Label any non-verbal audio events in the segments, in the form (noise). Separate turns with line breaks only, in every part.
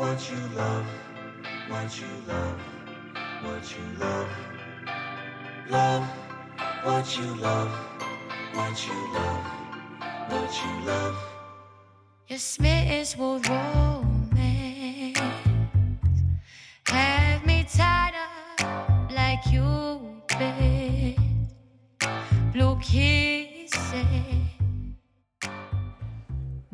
what you love, what you love, what you love. Love what you love, what you love, what you love.
Your smitters will romance. Have me tied up like you been. Blue kisses.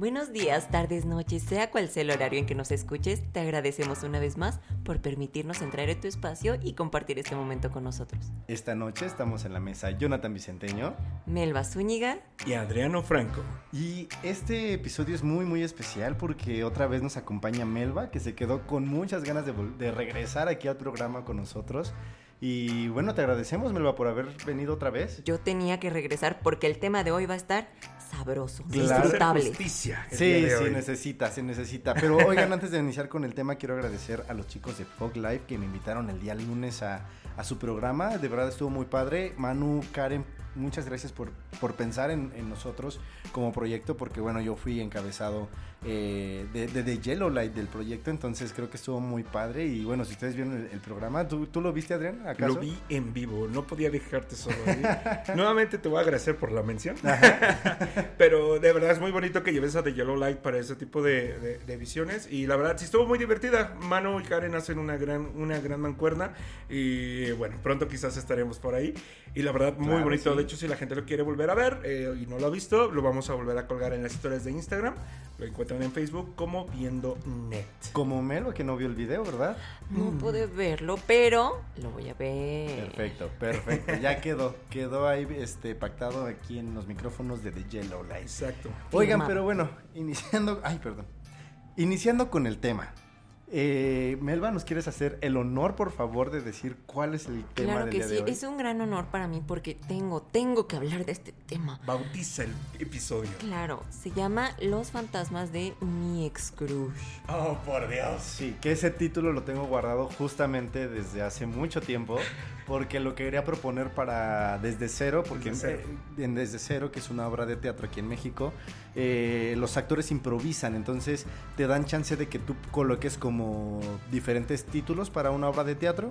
Buenos días, tardes, noches, sea cual sea el horario en que nos escuches, te agradecemos una vez más por permitirnos entrar en tu espacio y compartir este momento con nosotros.
Esta noche estamos en la mesa Jonathan Vicenteño
Melba Zúñiga,
y Adriano Franco.
y este episodio es muy muy especial porque otra vez nos acompaña Melba que se quedó con muchas ganas de, de regresar aquí al programa con nosotros y bueno te agradecemos Melba por haber venido otra vez.
yo tenía que regresar porque el tema de hoy va a estar sabroso,
Claro.
justicia.
Sí,
hoy.
necesita, se necesita. Pero (laughs) oigan, antes de iniciar con el tema, quiero agradecer a los chicos de Fog Live que me invitaron el día lunes a, a su programa. De verdad estuvo muy padre. Manu, Karen, muchas gracias por, por pensar en, en nosotros como proyecto, porque bueno, yo fui encabezado eh, de, de, de Yellow Light del proyecto, entonces creo que estuvo muy padre. Y bueno, si ustedes vieron el, el programa, ¿tú, ¿tú lo viste, Adrián? ¿Acaso?
Lo vi en vivo, no podía dejarte solo. (laughs) Nuevamente te voy a agradecer por la mención. (laughs) Pero de verdad es muy bonito que lleves a The Yellow Light para ese tipo de, de- de visiones. Y la verdad sí estuvo muy divertida. Manu y Karen hacen una gran, una gran mancuerna. Y bueno, pronto quizás estaremos por ahí. Y la verdad, muy
Claro,
bonito.
sí.
De hecho, si la gente lo quiere volver a ver eh, y no lo ha visto, lo vamos a volver a colgar en las historias de Instagram. Lo encuentran en Facebook como Viendo Net.
Como Melba, que no vio el video, ¿verdad?
No pude verlo, pero lo voy a ver.
Perfecto, perfecto. Ya (laughs) quedó. Quedó ahí este, pactado aquí en los micrófonos de The Yellow Light.
Exacto.
Oigan, pero bueno, iniciando. Ay, perdón. Iniciando con el tema. Eh, Melba, ¿nos quieres hacer el honor, por favor, de decir cuál es el tema
Claro
del
que
día
sí,
de hoy?
es un gran honor para mí porque tengo, tengo que hablar de este tema.
Bautiza el episodio.
Claro, se llama Los fantasmas de mi ex crush.
Oh, por Dios.
Sí, que ese título lo tengo guardado justamente desde hace mucho tiempo, porque lo quería proponer para Desde Cero, porque
Desde Cero.
en Desde Cero, que es una obra de teatro aquí en México, eh, los actores improvisan, entonces te dan chance de que tú coloques como diferentes títulos para una obra de teatro.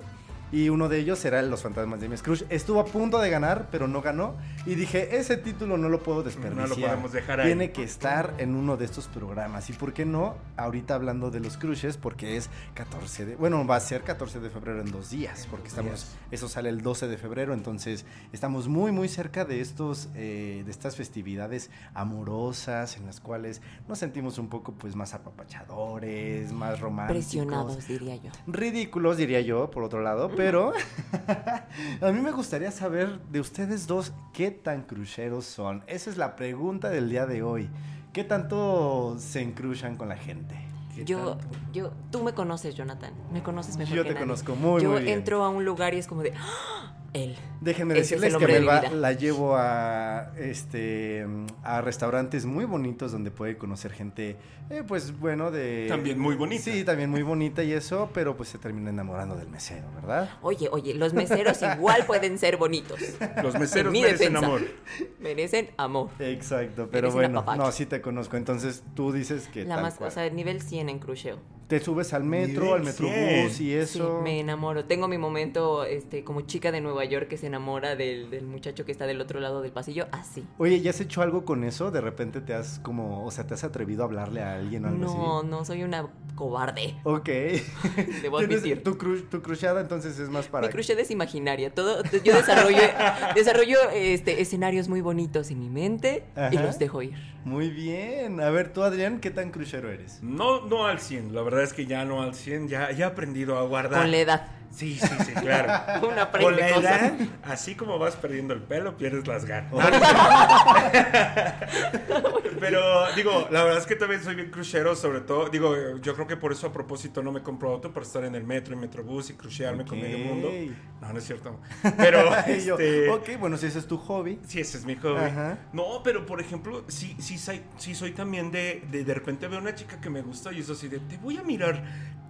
Y uno de ellos será Los Fantasmas de mi Scrooge. Estuvo a punto de ganar, pero no ganó. Y dije, ese título no lo puedo desperdiciar.
No lo podemos dejar ahí.
Tiene que estar en uno de estos programas. ¿Y por qué no? Ahorita hablando de los crushes, porque es 14 de... Bueno, va a ser 14 de febrero en dos días, porque estamos... Eso sale el 12 de febrero, entonces estamos muy, muy cerca de estos... eh, de estas festividades amorosas, en las cuales nos sentimos un poco, pues, más apapachadores, más románticos.
Presionados, diría yo.
Ridículos, diría yo, por otro lado, pero (laughs) a mí me gustaría saber de ustedes dos qué tan cruceros son. Esa es la pregunta del día de hoy. ¿Qué tanto se encruchan con la gente?
¿Qué
Yo,
tanto?
yo, tú me conoces, Jonathan. Me conoces mejor
Yo
que
te
nadie.
conozco muy,
Yo
bien.
entro a un lugar y es como de ¡Ah! Él.
Déjenme
Ese
decirles que
hombre de
la llevo a este a restaurantes muy bonitos donde puede conocer gente, eh, pues bueno, de
También muy bonita.
Sí, también muy bonita y eso, pero pues se termina enamorando del mesero, ¿verdad?
Oye, oye, los meseros (laughs) igual pueden ser bonitos.
Los meseros merecen
defensa.
amor.
Merecen amor.
Exacto, pero
Merecen
bueno, no, sí te conozco. Entonces tú dices que
La
tal
más,
cual.
o sea, nivel 100 en cruceo.
Te subes al metro, al metrobús
100.
y eso.
Sí, me enamoro. Tengo mi momento este, como chica de Nueva York que se enamora del, del muchacho que está del otro lado del pasillo. Así.
Oye, ¿ya has hecho algo con eso? De repente te has como, o sea, te has atrevido a hablarle a alguien o algo
No,
así.
no, soy una cobarde.
Ok. (laughs)
Debo admitir.
Tu, cru- tu crushada entonces es más para...
Mi crochet es imaginaria. Todo, (laughs) yo desarrollo, desarrollo este, escenarios muy bonitos en mi mente y los dejo ir.
Muy bien. A ver, tú, Adrián, ¿qué tan cruchero eres?
No, no al 100. La verdad es que ya no al 100. Ya, ya he aprendido a guardar.
Con la edad.
Sí, sí, sí, (laughs) claro.
Aprende
Con la
cosas.
edad, así como vas perdiendo el pelo, pierdes las ganas. (laughs) Pero, digo, la verdad es que también soy bien crucero, sobre todo. Digo, yo creo que por eso a propósito no me compro auto, para estar en el metro y metrobús y crucearme con medio mundo. No, no es cierto. Pero, (laughs)
Y yo,
este.
ok, bueno, si ese es tu hobby.
Sí, ese es mi hobby.
Ajá.
No, pero por ejemplo, sí, sí, soy, sí soy también de, de de repente veo una chica que me gusta y es así de, te voy a mirar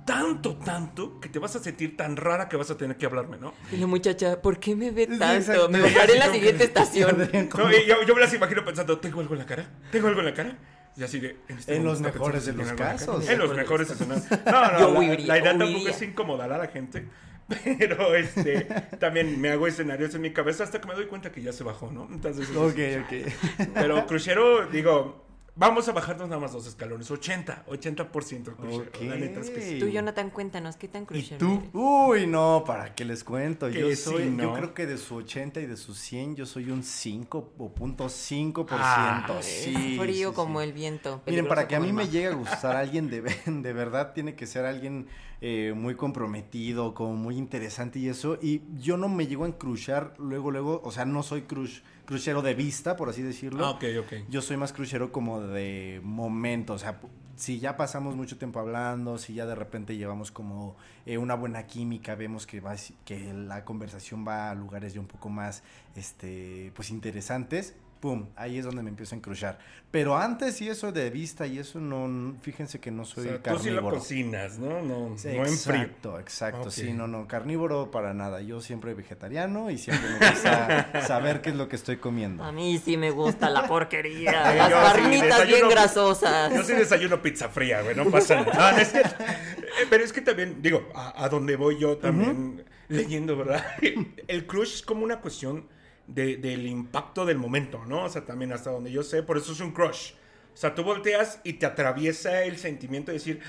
tanto, tanto, que te vas a sentir tan rara que vas a tener que hablarme, ¿no?
Y la muchacha, ¿por qué me ve tanto? Me bajaré en la siguiente (laughs) estación.
No, y yo, yo me las imagino pensando, ¿tengo algo en la cara? ¿Tengo algo en la cara? Y así de, este
En los mejores de los casos.
En los mejores escenarios. No, no,
Yo
la,
huiría,
la idea tampoco es incomodar a la gente. (laughs) Pero este, también me hago escenarios en mi cabeza hasta que me doy cuenta que ya se bajó, ¿no? Entonces,
Ok, ok.
pero crucero, digo, vamos a bajarnos nada más dos escalones. 80, 80% crucero.
Ok.
La neta es que sí.
Tú, Jonathan, cuéntanos, ¿qué tan
¿Y
crucero
tú?
eres?
Uy, no, para que les cuento. Yo
sí,
soy,
¿no?
yo creo que de su 80 y de su 100, yo soy un 5 o punto 5%.
Ah,
sí,
Es frío
sí,
como
sí.
el viento.
Miren, para que a mí me llegue a gustar (laughs) alguien de, de verdad, tiene que ser alguien eh, muy comprometido, como muy interesante y eso. Y yo no me llego a encruchar luego, luego, o sea, no soy crush, cruchero de vista, por así decirlo.
Ah, ok, ok.
Yo soy más cruchero como de momento, o sea, si ya pasamos mucho tiempo hablando, si ya de repente llevamos como eh, una buena química, vemos que, va, que la conversación va a lugares ya un poco más, este, pues interesantes, pum, ahí es donde me empiezo a encruchar. Pero antes y eso de vista y eso no, fíjense que no
O
soy
sea, tú sí lo
carnívoro.
cocinas, ¿no? No,
Sí,
no en frío.
exacto, exacto,
Ok.
sí, no, no, carnívoro para nada, yo siempre vegetariano y siempre me gusta (laughs) saber qué es lo que estoy comiendo.
A mí sí me gusta la porquería. (laughs) Las
yo sí,
carnitas bien grasosas.
Yo sí desayuno pizza fría, güey, no pasa nada. No, no es que- eh, pero es que también, digo, a, a donde voy yo también leyendo, ¿verdad? (laughs) El crush es como una cuestión de- del impacto del momento, ¿no? O sea, también hasta donde yo sé, por eso es un crush. O sea, tú volteas y te atraviesa el sentimiento de decir,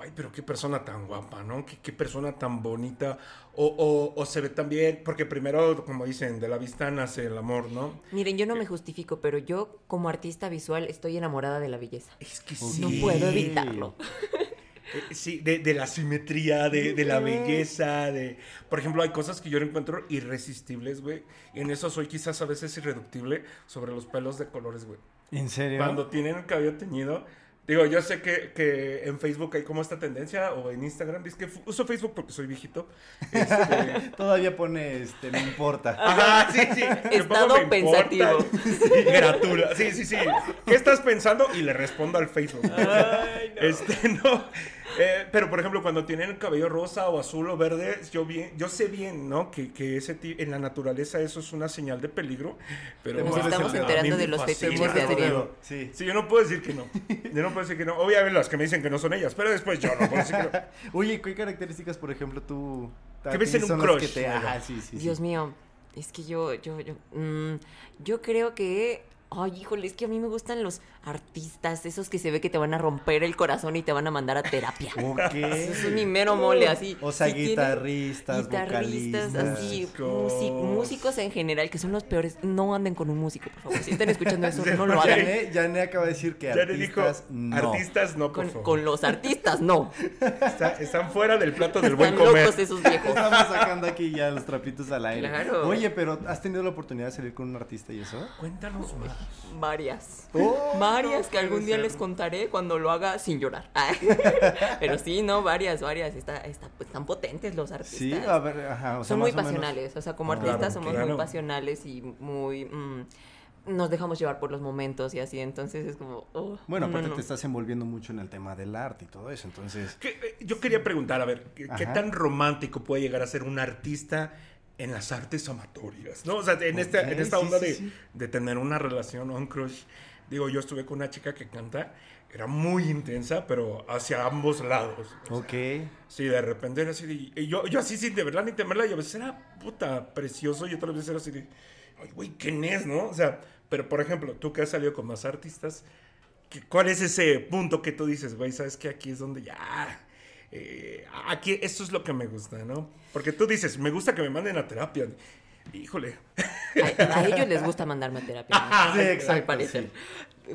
ay, pero qué persona tan guapa, ¿no? Qué, qué persona tan bonita. O, o- o se ve también, porque primero, como dicen, de la vista nace el amor, ¿no?
Miren, yo no me justifico, pero yo como artista visual estoy enamorada de la belleza.
Es que
No
sí.
puedo evitarlo. (laughs)
Eh, Sí, de, de la simetría, de, de la belleza, de... Por ejemplo, hay cosas que yo encuentro irresistibles, güey. Y en eso soy quizás a veces irreductible sobre los pelos de colores, güey.
¿En serio?
Cuando tienen el cabello teñido... Digo, yo sé que, que en Facebook hay como esta tendencia, o en Instagram, es que uso Facebook porque soy viejito. Este, (laughs)
Todavía pone, este, no importa. (laughs)
Ajá, sí, sí. Me
Estado
"Me importa".
pensativo. (laughs)
Sí, gratula. Sí, sí, sí. ¿Qué estás pensando? Y le respondo al Facebook. Este, no. Eh, pero, por ejemplo, cuando tienen el cabello rosa o azul o verde, yo, bien, yo sé bien, ¿no? Que, que ese en la naturaleza eso es una señal de peligro. Pero
Nos estamos enterando de los fetiches de Adrián.
Sí.
Sí, yo no puedo decir que no. Yo no puedo decir que no. Obviamente las que me dicen que no son ellas, pero después yo no puedo decir que no. (laughs)
Oye, ¿qué características, por ejemplo, tú...
¿Qué ves en un crush,
que te-? Ajá, sí, sí, sí.
Dios mío, es que yo, yo, yo, mm, yo creo que, ay, híjole, es que a mí me gustan los artistas, esos que se ve que te van a romper el corazón y te van a mandar a terapia. (laughs)
Ok. (laughs)
Eso es mi mero mole, así.
O sea,
Si
guitarristas,
guitarristas, así,
Músicos.
músi- músicos en general, que son los peores. No anden con un músico, por favor. Si están escuchando eso, (laughs) no lo hagan.
Yané, Yané acaba de decir que
Ya le dijo,
artistas no.
artistas no, por
Con,
favor.
con los artistas, no.
Está- están fuera del plato del buen
Están
comer.
locos esos viejos.
Estamos sacando aquí ya los trapitos al aire.
Claro.
Oye, pero ¿has tenido la oportunidad de salir con un artista y eso?
Cuéntanos más.
Varias.
Oh,
varias
no
que algún día
ser.
les contaré cuando lo haga sin llorar. Ay. (laughs) Pero sí, no, varias, varias. Está, está, pues, están potentes los artistas.
Sí, a ver, ajá. O sea,
Son muy
menos-
pasionales. O sea, como
Ah,
artistas
claro,
somos
claro.
muy pasionales y muy. mm, nos dejamos llevar por los momentos y así. Entonces es como. oh,
Bueno,
no,
aparte
no.
te estás envolviendo mucho en el tema del arte y todo eso, entonces...
¿Qué- eh, yo quería preguntar, a ver, ¿qué, qué tan romántico puede llegar a ser un artista en las artes amatorias? ¿No? O sea, en, esta, en
Ok,
esta onda
sí,
de,
sí.
de tener una relación o un crush. Digo, yo estuve con una chica que canta, era muy intensa, pero hacia ambos lados. O sea,
Ok.
Sí, de repente era así de- y yo, yo así sin de verdad ni temerla, y a veces era puta precioso y otras veces era así de, ay, güey, ¿quién es, no? O sea, pero por ejemplo, tú que has salido con más artistas, ¿qué- ¿cuál es ese punto que tú dices, güey, sabes que aquí es donde ya, eh, aquí, esto es lo que me gusta, ¿no? Porque tú dices, me gusta que me manden a terapia. Híjole.
A, a ellos les gusta mandarme a terapia. ¿no?
Sí,
Al
exacto,
parecer.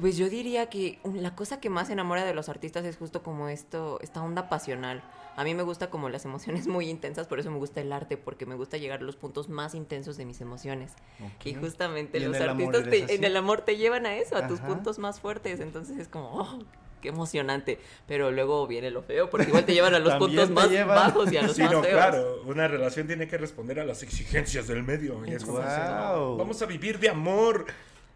Pues yo diría que la cosa que más enamora de los artistas es justo como esto, esta onda pasional. A mí me gusta como las emociones muy intensas, por eso me gusta el arte, porque me gusta llegar a los puntos más intensos de mis emociones.
Ok.
Y justamente
¿Y
los artistas te- en el amor te llevan a eso, a tus puntos más fuertes. Entonces es como, oh, qué emocionante. Pero luego viene lo feo, porque igual te llevan a los puntos más
llevan.
bajos y a los
Sí,
más
no,
feos.
claro, una relación tiene que responder a las exigencias del medio. Y es como,
Guau.
vamos a vivir de amor.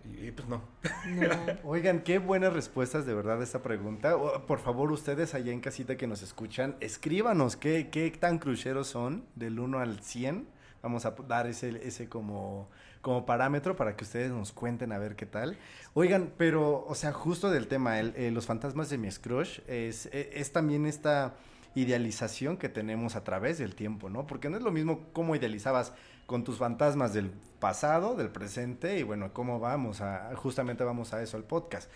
Y, y pues no.
No. (laughs)
Oigan, qué buenas respuestas de verdad a esta pregunta. Por favor, ustedes allá en casita que nos escuchan, escríbanos qué, qué tan cruceros son del 1 al 100 Vamos a dar ese, ese como, como parámetro para que ustedes nos cuenten a ver qué tal. Oigan, pero, o sea, justo del tema, el, eh, los fantasmas de mi crush es, e- es también esta idealización que tenemos a través del tiempo, ¿no? Porque no es lo mismo cómo idealizabas con tus fantasmas del pasado, del presente, y bueno, cómo vamos a, justamente vamos a eso, al podcast.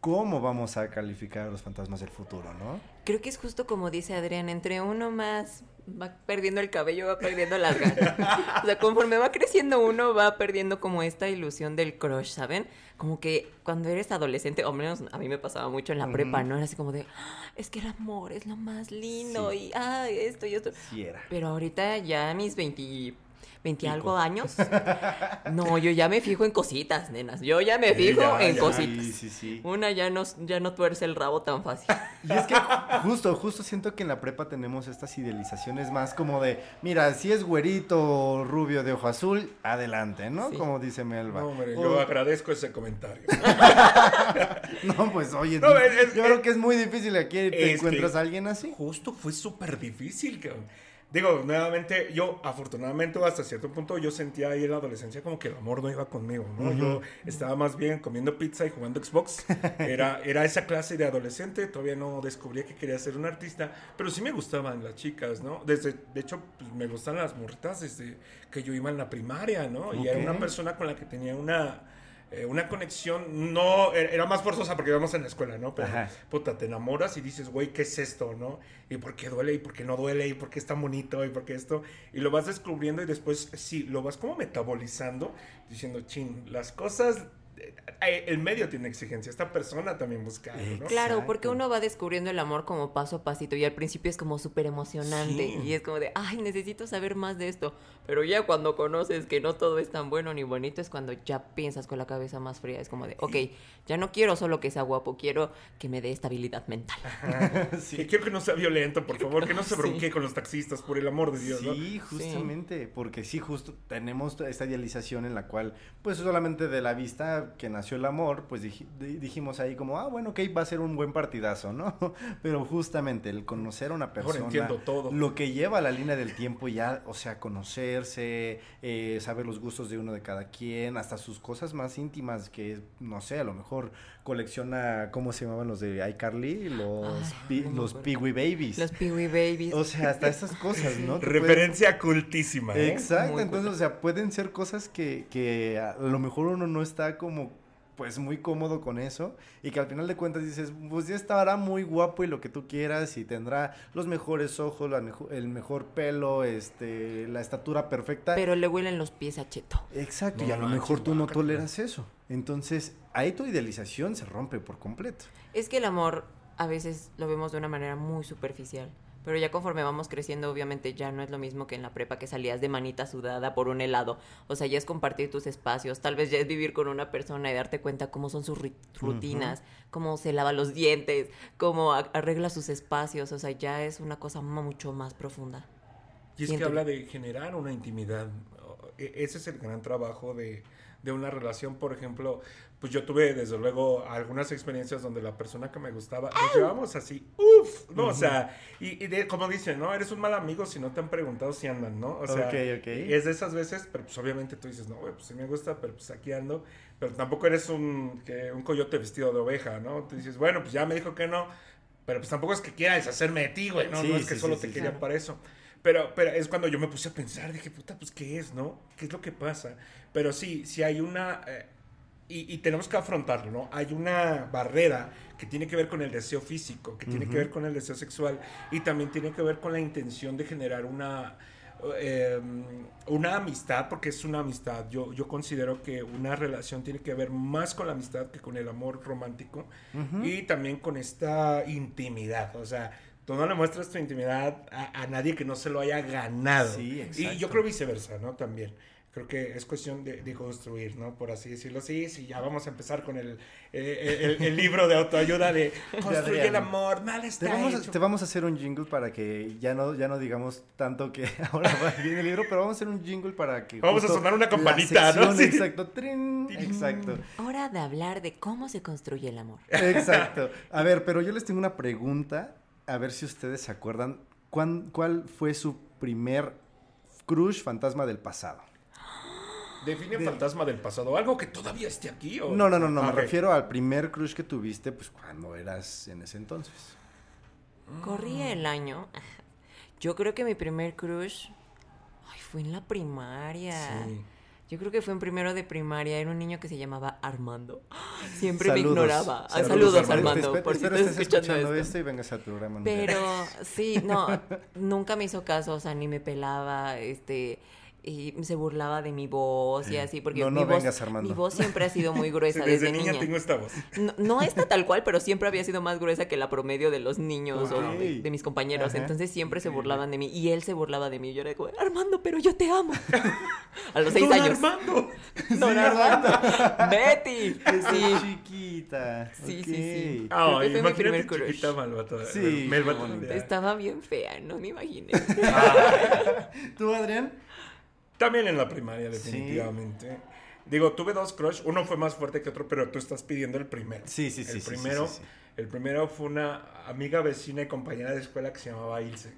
¿Cómo vamos a calificar a los fantasmas del futuro, no?
Creo que es justo como dice Adrián, entre uno más va perdiendo el cabello, va perdiendo las ganas. O sea, conforme va creciendo uno, va perdiendo como esta ilusión del crush, ¿saben? Como que cuando eres adolescente, o menos a mí me pasaba mucho en la prepa, ¿no? Era así como de, "Ah, es que el amor es lo más lindo
Sí.
y, ay, esto y esto.
Sí era.
Pero ahorita ya a mis 20, 20 algo años, (laughs) no, yo ya me fijo en cositas, nenas. Yo ya me fijo
Ya,
en
ya,
cositas.
Sí, sí, sí.
Una ya no, ya no tuerce el rabo tan fácil. (laughs)
Y es que justo, justo siento que en la prepa tenemos estas idealizaciones más como de, mira, si es güerito o rubio de ojo azul, adelante, ¿no?
Sí.
Como dice Melba.
No, hombre,
O-
yo agradezco ese comentario. (laughs)
no, pues oye,
No, es- es-
yo creo que es muy difícil aquí te
Es
encuentras a alguien así.
Justo fue súper difícil, cabrón. Digo, nuevamente, yo afortunadamente hasta cierto punto yo sentía ahí en la adolescencia como que el amor no iba conmigo, ¿no? Yo estaba más bien comiendo pizza y jugando Xbox. (laughs) Era, era esa clase de adolescente, todavía no descubría que quería ser un artista, pero sí me gustaban las chicas, ¿no? Desde, de hecho, pues, me gustan las morritas desde que yo iba en la primaria, ¿no? Y era una persona con la que tenía una... eh, una conexión, no, era era más forzosa porque íbamos en la escuela, ¿no? Pero,
Ajá.
puta, te enamoras y dices, güey, ¿qué es esto, no? ¿Y por qué duele? ¿Y por qué no duele? ¿Y por qué es tan bonito? ¿Y por qué esto? Y lo vas descubriendo y después, sí, lo vas como metabolizando, diciendo, chin, las cosas, el medio tiene exigencia, esta persona también busca ¿no?
Claro,
Exacto.
porque uno va descubriendo el amor como paso a pasito y al principio es como súper emocionante
Sí.
y es como de, ay, necesito saber más de esto. Pero ya cuando conoces que no todo es tan bueno ni bonito es cuando ya piensas con la cabeza más fría. Es como de, ok, ya no quiero solo que sea guapo, quiero que me dé estabilidad mental.
Que (laughs) quiero que no sea violento, por favor, que no se (laughs)
Sí.
bronquee con los taxistas, por el amor de Dios, ¿no?
Sí, justamente, porque sí, justo tenemos esta idealización en la cual, pues solamente de la vista que nació el amor, pues dij- di- dijimos ahí como, ah, bueno, ok, va a ser un buen partidazo, ¿no? (laughs) Pero justamente el conocer a una persona,
entiendo todo.
lo que lleva a la línea del tiempo ya, o sea, conocerse, eh, saber los gustos de uno de cada quien, hasta sus cosas más íntimas que, no sé, a lo mejor colecciona, ¿cómo se llamaban los de iCarly? Los, pi- los. Peewee Babies.
Los Peewee Babies.
O sea, hasta esas cosas, ¿no? Pueden-
Referencia cultísima, ¿eh?
Exacto,
Muy
entonces, o sea, pueden ser cosas que, que a lo mejor uno no está como pues muy cómodo con eso y que al final de cuentas dices, pues ya estará muy guapo y lo que tú quieras y tendrá los mejores ojos, la mejo- el mejor pelo, este, la estatura perfecta.
Pero le huelen los pies a cheto.
Exacto,
No
y a lo mejor tú no toleras eso. Entonces, ahí tu idealización se rompe por completo.
Es que el amor a veces lo vemos de una manera muy superficial. Pero ya conforme vamos creciendo, obviamente ya no es lo mismo que en la prepa que salías de manita sudada por un helado. O sea, ya es compartir tus espacios. Tal vez ya es vivir con una persona y darte cuenta cómo son sus rutinas, cómo se lava los dientes, cómo arregla sus espacios. O sea, ya es una cosa mucho más profunda.
Y es
Siento
que habla de generar una intimidad. E- Ese es el gran trabajo de, de una relación. Por ejemplo, pues yo tuve desde luego algunas experiencias donde la persona que me gustaba, nos llevamos así, uff, ¿no? O sea, y, y de- como dicen, ¿no? Eres un mal amigo si no te han preguntado si andan, ¿no? O sea,
Ok, ok.
es de esas veces, pero pues obviamente tú dices, no, güey, pues sí me gusta, pero pues aquí ando. Pero tampoco eres un, que, un coyote vestido de oveja, ¿no? Tú dices, bueno, pues ya me dijo que no, pero pues tampoco es que quiera deshacerme de ti, güey, ¿no?
Sí,
no es que
sí,
solo
sí,
te quería
claro.
para eso. Pero, pero es cuando yo me puse a pensar, dije, puta, pues, ¿qué es, no? ¿Qué es lo que pasa? Pero sí, sí hay una... eh, y, y tenemos que afrontarlo, ¿no? Hay una barrera que tiene que ver con el deseo físico, que tiene que ver con el deseo sexual y también tiene que ver con la intención de generar una... eh, una amistad, porque es una amistad. Yo, yo considero que una relación tiene que ver más con la amistad que con el amor romántico y también con esta intimidad. O sea, tú no le muestras tu intimidad a, a nadie que no se lo haya ganado.
Sí,
y
exacto.
yo creo viceversa, ¿no? También. Creo que es cuestión de, de construir, ¿no? Por así decirlo. Sí, sí, ya vamos a empezar con el, eh, el, el libro de autoayuda de (laughs) construye el amor, mal
Te
está
vamos, a,
hecho.
te vamos a hacer un jingle para que ya no, ya no digamos tanto que (laughs) ahora va bien el libro, pero vamos a hacer un jingle para que.
Vamos a sonar una campanita, ¿no? Sí.
Exacto. Trin. exacto.
Hora de hablar de cómo se construye el amor.
Exacto. A ver, pero yo les tengo una pregunta, a ver si ustedes se acuerdan. ¿cuán- ¿Cuál fue su primer crush fantasma del pasado.
Define fantasma del pasado. ¿Algo que todavía esté aquí? O...
No, no, no, no,
Ah,
me refiero al primer crush que tuviste, pues cuando eras en ese entonces.
Corría el año. Yo creo que mi primer crush ay, fue en la primaria.
Sí.
Yo creo que fue en primero de primaria. Era un niño que se llamaba Armando. (gasps) Siempre me ignoraba. Ah,
Saludos,
Saludos,
Armando.
Por si estás escuchando, esto.
y vengas al programa. un día.
Pero sí, no, nunca me hizo caso, o sea, ni me pelaba, este, y se burlaba de mi voz y así, porque
No, no
mi, voz,
vengas, Armando.
mi voz siempre ha sido muy (laughs) gruesa
Desde,
desde,
niña,
niña.
tengo esta voz.
No, no esta tal cual, pero siempre había sido más gruesa que la promedio de los niños o de, de mis compañeros.
Ajá.
Entonces siempre se burlaban de mí y él se burlaba de mí. Yo era como, Armando, pero yo te amo. (laughs) A los seis
¡Don
años.
Armando! (laughs)
Don Armando. Betty. Sí.
chiquita.
Sí,
ok.
sí, sí. Que fue mi primer crush.
chiquita malvada.
Sí.
Estaba bien fea, no me imaginé.
¿Tú, Adrián?
También en la primaria,
Sí.
definitivamente. Digo, tuve dos crush, uno fue más fuerte que otro, pero tú estás pidiendo el primero.
Sí, sí, sí,
El
sí,
primero,
sí, sí, sí.
el primero fue una amiga vecina y compañera de escuela que se llamaba Ilse.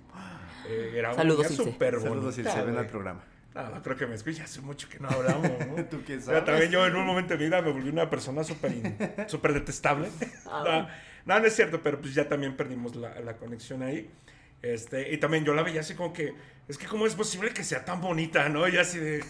Eh, era una
Saludos, Ilse.
súper
Saludos,
bonita,
Ilse, ven al programa.
Ah, no creo que me escuche, hace mucho que no hablamos, ¿no? (laughs)
¿Tú qué sabes?
también yo en un momento de mi vida me volví una persona súper súper (laughs) detestable. (laughs) no, no, no es cierto, pero pues ya también perdimos la, la conexión ahí. Este, y también yo la veía así como que, es que cómo es posible que sea tan bonita, ¿no? Y así de,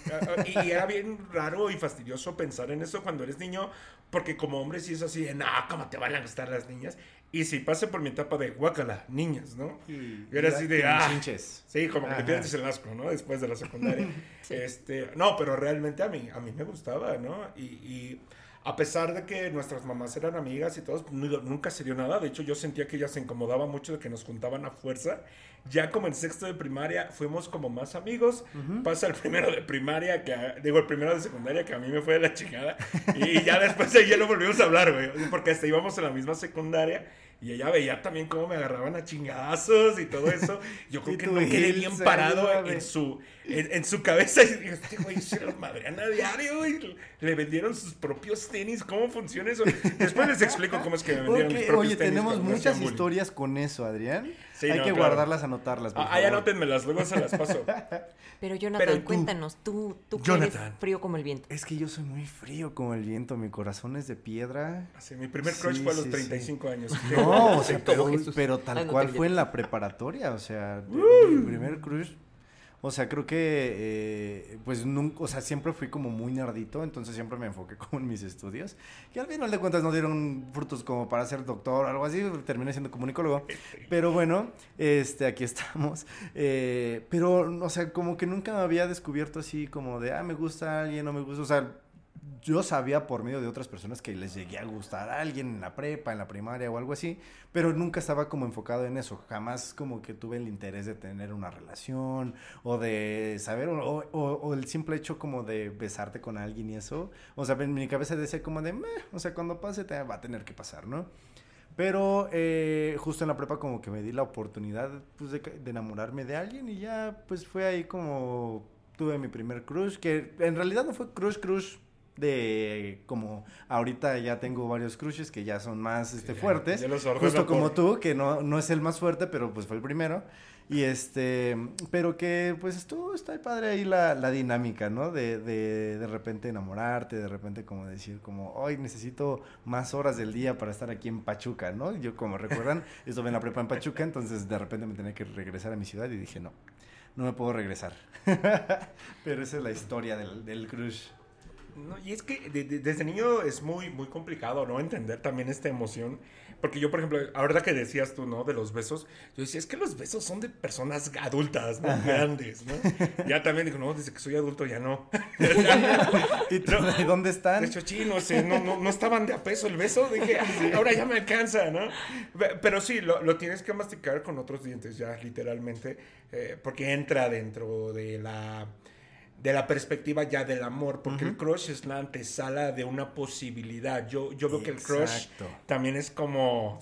y, era bien raro y fastidioso pensar en eso cuando eres niño, porque como hombre sí es así de, no, ¿cómo te van a gustar las niñas? Y sí pasé por mi etapa de guacala, niñas, ¿no?
Y-
Y era así de, ah,
Chinches.
Sí, como que
Ajá.
te pierdes el asco, ¿no? Después de la secundaria. (laughs) este, no, pero realmente a mí, a mí me gustaba, ¿no? Y, y a pesar de que nuestras mamás eran amigas y todos, nu- nunca se dio nada. De hecho, yo sentía que ellas se incomodaban mucho de que nos juntaban a fuerza. Ya como en sexto de primaria fuimos como más amigos. Pasa el primero de primaria, que a- digo, el primero de secundaria, que a mí me fue de la chingada. Y ya después de ahí ya no volvimos a hablar, güey. Porque hasta íbamos en la misma secundaria. Y ella veía también cómo me agarraban a chingazos y todo eso. Yo creo (laughs) que no quedé bien parado en su, en, en su cabeza. Y dije, este güey se los madrean a diario. Y le vendieron sus propios tenis. ¿Cómo funciona eso? Después les explico cómo es que me vendieron
Ok,
mis propios
Oye,
tenis
tenemos
cuando me
muchas historias con eso, Adrián.
Sí,
Hay
no,
que
claro.
guardarlas, anotarlas. por
Ah, ahí
favor.
anótenmelas, luego se las paso. (laughs)
Pero Jonathan,
Pero tú-
cuéntanos, tú, tú que
Jonathan.
eres frío como el viento.
Es que yo soy muy frío como el viento, mi corazón es de piedra.
Así, mi primer crush
Sí,
fue a los
sí,
35 años.
No, (laughs) o sea, pero, tal
Ay, no
cual fue en la preparatoria, o sea, mi primer crush. O sea, creo que, eh, pues, nunca, o sea, siempre fui como muy nerdito, entonces siempre me enfoqué (laughs) como en mis estudios, que al final de cuentas no dieron frutos como para ser doctor o algo así, terminé siendo comunicólogo. Pero bueno, este, aquí estamos. Eh, pero, o sea, como que nunca había descubierto así como de, ah, me gusta alguien, no me gusta, o sea, yo sabía por medio de otras personas que les llegué a gustar a alguien en la prepa, en la primaria o algo así, pero nunca estaba como enfocado en eso. Jamás como que tuve el interés de tener una relación o de saber, o, o- o el simple hecho como de besarte con alguien y eso. O sea, en mi cabeza decía como de, "Meh", o sea, cuando pase va a tener que pasar, ¿no? Pero eh, justo en la prepa como que me di la oportunidad pues, de, de enamorarme de alguien y ya pues fue ahí como tuve mi primer crush, que en realidad no fue crush crush de como ahorita ya tengo varios crushes que ya son más este, fuertes,
ya los ordena
justo como
por-
tú, que no, no es el más fuerte, pero pues fue el primero. Y este, pero que pues estuvo, está padre ahí la, la dinámica, ¿no? De, de, de repente enamorarte, de repente como decir como, hoy necesito más horas del día para estar aquí en Pachuca, ¿no? Yo como recuerdan, (laughs) estuve en la prepa en Pachuca, entonces de repente me tenía que regresar a mi ciudad y dije, no, no me puedo regresar. (laughs) pero esa es la historia del, del crush.
No, y es que de- de- desde niño es muy, muy complicado, ¿no? Entender también esta emoción. Porque yo, por ejemplo, ahorita que decías tú, ¿no? De los besos, yo decía, es que los besos son de personas adultas, ¿no? Grandes, ¿no? Ya también digo, no, desde que soy adulto ya no. (laughs)
¿Y tú,
No.
¿y dónde están?
De hecho, sí, no sé, no, no, no estaban de a peso el beso. Dije, (laughs) "Ah, ahora ya me alcanza, ¿no? Pe- Pero sí, lo, lo tienes que masticar con otros dientes, ya, literalmente. eh, porque entra dentro de la, de la perspectiva ya del amor. Porque el crush es la antesala de una posibilidad. Yo, yo veo que el crush también es como.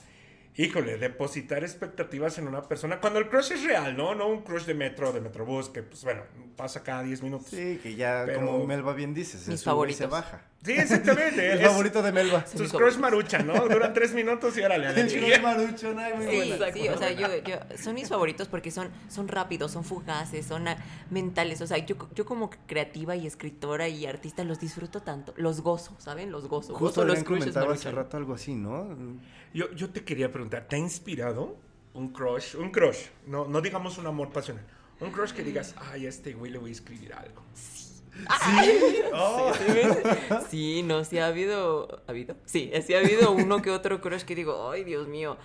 híjole, depositar expectativas en una persona. Cuando el crush es real, ¿no? No un crush de metro, de metrobús, que pues bueno, pasa cada 10 minutos.
Sí, que ya,
Pero-
como Melba bien dice, se
Mis
sube y
favoritos.
se baja.
Sí, exactamente.
El
es
favorito de Melba.
Sí.
Sus crush marucha, ¿no? Duran tres minutos y órale, a
El crush marucho, no, muy
Sí,
buena.
sí, o sea, yo, yo, son mis favoritos porque son, son rápidos, son fugaces, son ah, mentales. O sea, yo, yo como creativa y escritora y artista los disfruto tanto, los gozo, ¿saben? Los gozo.
Justo
gozo los
comentaba hace rato algo así, ¿no?
Yo, yo te quería preguntar, ¿te ha inspirado un crush? Un crush, no, no digamos un amor pasional. Un crush que digas, ay, a este güey le voy a escribir algo.
Oh.
¿Sí, ves? Sí, no, sí ha habido, ¿ha habido? Sí, sí ha habido uno que otro crush que digo, ay, Dios mío,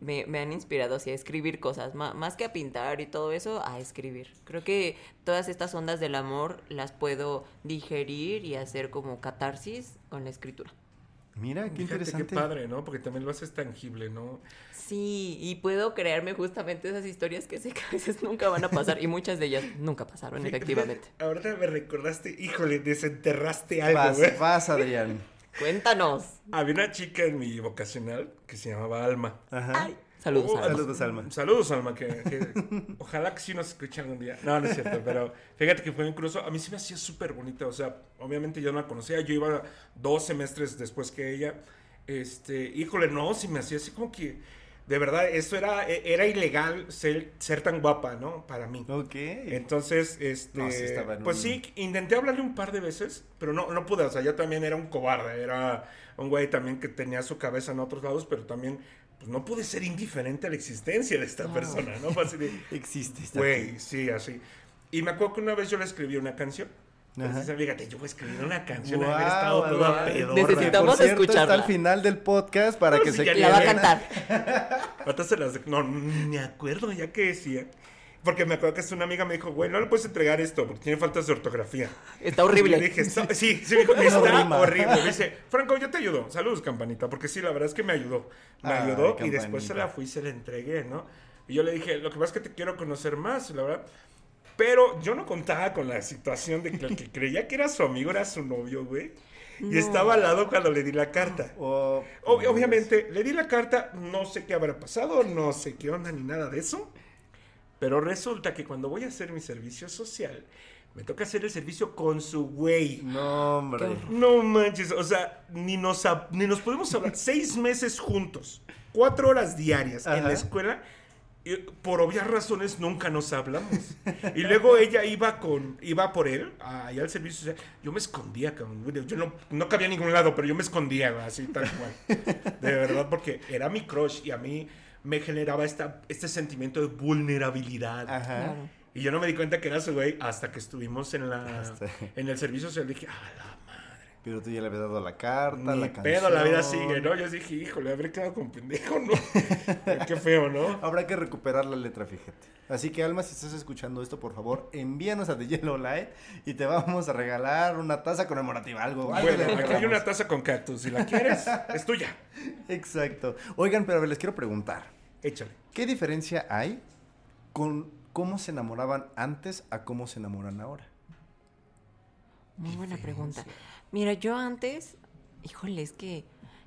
me, me han inspirado así a escribir cosas, ma- más que a pintar y todo eso, a escribir. Creo que todas estas ondas del amor las puedo digerir y hacer como catarsis con la escritura.
Mira, qué
Fíjate
interesante.
Qué padre, ¿no? Porque también lo haces tangible, ¿no?
Sí, y puedo crearme justamente esas historias que sé que a veces nunca van a pasar y muchas de ellas nunca pasaron, efectivamente.
Ahorita me recordaste, híjole, desenterraste algo,
Vas,
güey.
vas, Adrián.
Cuéntanos.
Había una chica en mi vocacional que se llamaba Alma.
Ajá.
Ay, saludos. Alma.
Saludos, Alma.
Saludos, Alma, que, que (laughs) ojalá que sí nos escuche algún día. No, no es cierto, pero fíjate que fue incluso, a mí sí me hacía súper bonita, o sea, obviamente yo no la conocía, yo iba dos semestres después que ella, este, híjole, no, sí me hacía así como que, de verdad, eso era, e, era ilegal ser, ser tan guapa, ¿no? Para mí.
Ok.
Entonces, este,
No, sí estaba en
pues
un-
sí, intenté hablarle un par de veces, pero no, no pude, o sea, yo también era un cobarde, era un güey también que tenía su cabeza en otros lados, pero también, pues no pude ser indiferente a la existencia de esta persona, ¿no? Fue así de, (laughs)
Existe.
güey, sí, así. Y me acuerdo que una vez yo le escribí una canción. Entonces, fíjate, yo voy a escribir una canción,
Guau,
haber estado toda
Adrián.
pedorra.
Necesitamos
Por cierto,
escucharla.
Está al final del podcast para que
Sí,
se
La va a cantar.
Ahorita se las- No, ni me acuerdo ya que decía. Porque me acuerdo que hasta una amiga me dijo, güey, no le puedes entregar esto porque tiene faltas de ortografía.
Está
Y
horrible.
le dije, "Está- sí, sí, me dijo, (laughs)
No
está
rima.
horrible. Me dice, Franco, yo te ayudo. Saludos, campanita, porque sí, la verdad es que me ayudó. Me
Ay,
ayudó y después
Campanita.
se la fui y se la entregué, ¿no? Y yo le dije, lo que pasa es que te quiero conocer más, la verdad. Pero yo no contaba con la situación de que el que (laughs) creía que era su amigo era su novio, güey. Y
No.
estaba al lado cuando le di la carta. (gasps)
Oh,
Ob- obviamente, le di la carta, no sé qué habrá pasado, no sé qué onda ni nada de eso. Pero resulta que cuando voy a hacer mi servicio social, me toca hacer el servicio con su güey.
No, hombre.
No manches, o sea, ni nos, ni nos podemos hablar. (laughs) Seis meses juntos, cuatro horas diarias en
Ajá.
la escuela. y por obvias razones nunca nos hablamos. Y luego ella iba con, iba por él, allá al servicio social. Yo me escondía, cabrón. Yo no, no cabía a ningún lado, pero yo me escondía, así tal cual. De verdad, porque era mi crush y a mí me generaba esta, este sentimiento de vulnerabilidad.
Ajá.
Claro.
Y yo no me di cuenta que era su güey hasta que estuvimos en la
Hasta-
en el servicio social. Dije, ah, la
Pero tú ya le habías dado la carta,
ni
la canción.
pedo, la vida sigue, ¿no? Yo dije, híjole, habré quedado con pendejo, ¿no? (laughs) Qué feo, ¿no?
Habrá que recuperar la letra, fíjate. Así que, Alma, si estás escuchando esto, por favor, envíanos a The Yellow Light y te vamos a regalar una taza conmemorativa, algo. algo
Bueno, aquí hay una taza con cactus. Si la quieres, es tuya. (laughs)
Exacto. Oigan, pero a ver, les quiero preguntar.
Échale.
¿Qué diferencia hay con cómo se enamoraban antes a cómo se enamoran ahora?
Muy buena pregunta. Mira, yo antes, híjole, es que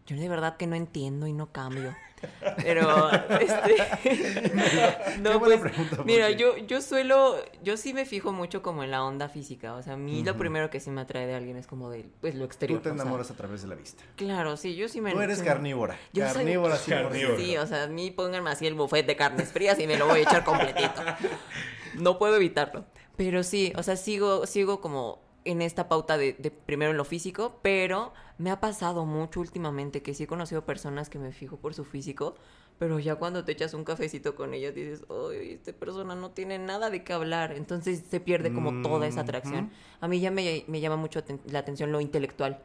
yo de verdad que no entiendo y no cambio. (laughs) Pero, este, (laughs) no, pues,
pregunta,
mira, yo, yo suelo, yo sí me fijo mucho como en la onda física. O sea, a mí lo primero que sí me atrae de alguien es como de, pues, lo
Tú
exterior.
te
o sea,
enamoras a través de la vista.
claro, sí, yo sí me...
Tú eres
sí-
carnívora.
Yo soy-
carnívora, sí.
Carnívora.
Sí, o sea, a mí pónganme así el buffet de carnes frías y me lo voy a echar completito. (laughs) No puedo evitarlo. Pero sí, o sea, sigo, sigo como en esta pauta de, de primero en lo físico, pero me ha pasado mucho últimamente que sí he conocido personas que me fijo por su físico, pero ya cuando te echas un cafecito con ellas dices, ay, esta persona no tiene nada de qué hablar, entonces se pierde como toda esa atracción.
Ujú.
A mí ya me, me llama mucho la atención lo intelectual.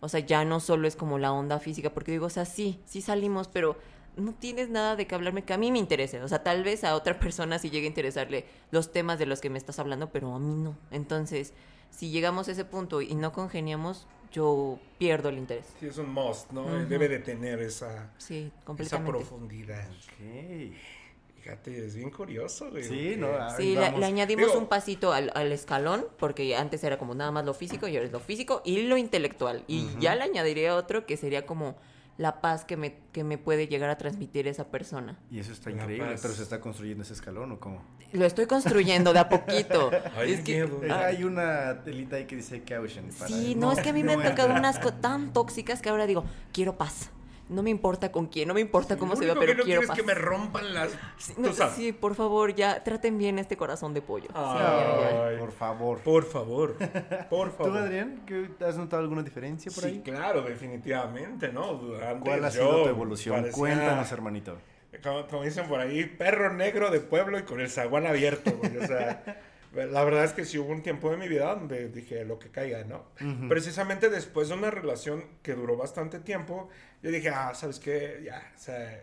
O sea, ya no solo es como la onda física, porque digo, o sea, sí, sí salimos, pero no tienes nada de que hablarme que a mí me interese. O sea, tal vez a otra (laughs) persona sí llegue a interesarle los temas de los que me estás hablando, pero a mí no. Entonces, si llegamos a ese punto y no congeniamos, yo pierdo el interés.
Sí, es un must, ¿no?
Ujú.
Debe de tener esa,
Sí,
esa profundidad.
Ok.
Fíjate, es bien curioso, güey.
Sí, ¿no?
Sí, le, añadimos
Digo-
un pasito al, al escalón, porque antes era como nada más lo físico y ahora es lo físico y lo intelectual. Y ya le añadiría otro que sería como la paz que me, que me puede llegar a transmitir esa persona.
Y eso está increíble,
paz.
pero se está construyendo ese escalón o cómo?
Lo estoy construyendo de a poquito. (laughs)
Ay,
es que,
miedo.
Ah,
Hay una telita ahí que dice caution. para-
sí, no, es que a mí me han tocado unas cosas tan tóxicas que ahora digo, quiero paz. No me importa con quién, no me importa cómo
Lo
se vea, pero
que no
quiero
quiero
paz.
es que me rompan las...
Sí,
Tú
no,
sabes.
sí, por favor, ya traten bien este corazón de pollo. Sí, ya, ya.
Por favor.
Por favor, (laughs) por favor.
¿Tú, Adrián, ¿qué- has notado alguna diferencia por
Sí,
ahí?
claro, definitivamente, ¿no? Antes
¿Cuál ha
yo
sido tu evolución?
parecía-
Cuéntanos, hermanito.
Como, como dicen por ahí, perro negro de pueblo y con el zaguán abierto, güey. O sea, (laughs) la verdad es que sí hubo un tiempo de mi vida donde dije lo que caiga, ¿no? Precisamente después de una relación que duró bastante tiempo, yo dije, ah, ¿sabes qué? Ya, o sea,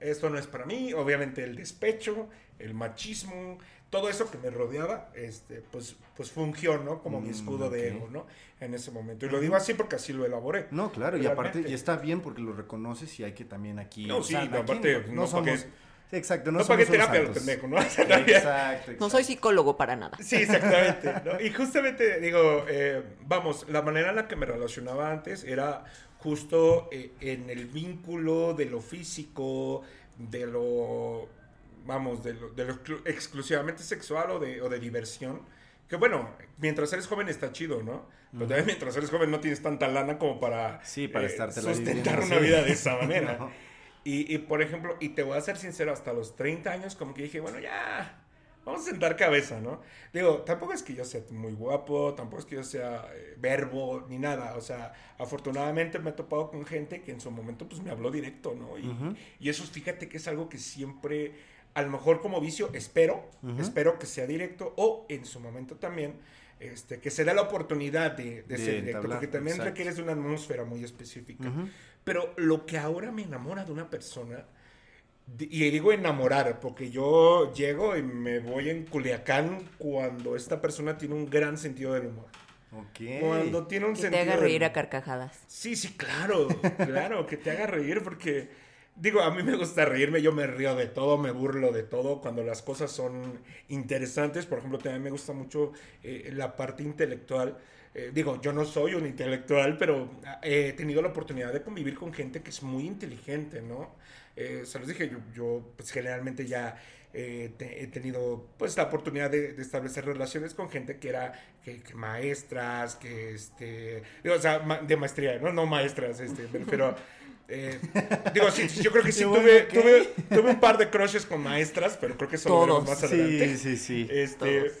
esto no es para mí. Obviamente el despecho, el machismo, todo eso que me rodeaba, este, pues, pues fungió, ¿no? Como mi
Mm,
escudo de ego, ¿no? En ese momento. Y lo digo así porque así lo elaboré.
No, claro, y aparte, y está bien porque lo reconoces y hay que también aquí.
No,
o sea,
sí, no, aparte,
no,
no
no somos. Sí, exacto, no,
No, pagué terapia al
santos.
pendejo, ¿no? (laughs) O sea, también-
Exacto,
No soy psicólogo para nada.
Sí, exactamente. ¿no? Y justamente, digo, eh, vamos, la manera en la que me relacionaba antes era justo eh, en el vínculo de lo físico, de lo, vamos, de lo, de lo exclu- exclusivamente sexual o de, o de diversión. Que bueno, mientras eres joven está chido, ¿no? Pero también mientras eres joven no tienes tanta lana como para,
Sí, para
eh, sustentar
viviendo
una vida de esa manera. (laughs)
No.
Y, y, por ejemplo, y te voy a ser sincero, hasta los 30 años como que dije, bueno, ya, vamos a sentar cabeza, ¿no? Digo, tampoco es que yo sea muy guapo, tampoco es que yo sea eh, verbo, ni nada. O sea, afortunadamente me he topado con gente que en su momento pues me habló directo, ¿no? Y, eso fíjate que es algo que siempre, a lo mejor como vicio, espero, espero que sea directo o en su momento también. Este, que se da la oportunidad de, de
De
ser directo,
entablar,
porque también
exacto.
requieres una atmósfera muy específica.
Ujú.
Pero lo que ahora me enamora de una persona, y digo enamorar, porque yo llego y me voy en Culiacán cuando esta persona tiene un gran sentido del humor.
Ok.
Cuando tiene un
Que te
sentido
haga
del-
reír a carcajadas.
Sí, sí, claro, claro, que te haga reír porque, digo, a mí me gusta reírme, yo me río de todo, me burlo de todo cuando las cosas son interesantes. Por ejemplo, también me gusta mucho eh, la parte intelectual. Eh, digo, yo no soy un intelectual, pero eh, he tenido la oportunidad de convivir con gente que es muy inteligente, ¿no? Eh, se los dije, yo, yo pues generalmente ya eh, te- he tenido pues la oportunidad de, de establecer relaciones con gente que era que, que maestras, que este, digo, o sea, ma- de maestría, no, no maestras, este, me refiero a, eh, digo, sí, yo creo que sí (laughs) tuve, tuve, tuve un par de crushes con maestras, pero creo que eso lo veremos
Todos.
más adelante.
Sí, sí, sí.
Este,
Todos.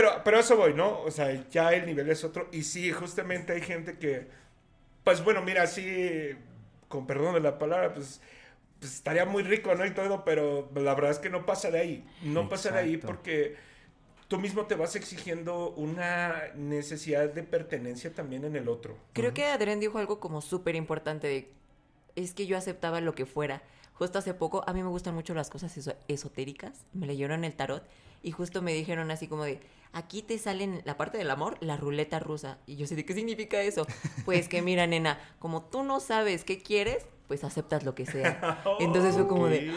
Pero, pero a eso voy, ¿no? O sea, ya el nivel es otro. Y sí, justamente hay gente que, pues bueno, mira, sí, con perdón de la palabra, pues, pues estaría muy rico, ¿no? Y todo, pero la verdad es que no pasa de ahí. No pasa de ahí porque tú mismo te vas exigiendo una necesidad de pertenencia también en el otro.
Creo que Adrián dijo algo como súper importante de, es que yo aceptaba lo que fuera. Justo hace poco, a mí me gustan mucho las cosas eso- esotéricas, me leyeron el tarot y justo me dijeron así como de, aquí te salen la parte del amor, la ruleta rusa. Y yo sé de qué significa eso. (laughs) Pues que mira, nena, como tú no sabes qué quieres, pues aceptas lo que sea. (laughs) Entonces fue como de,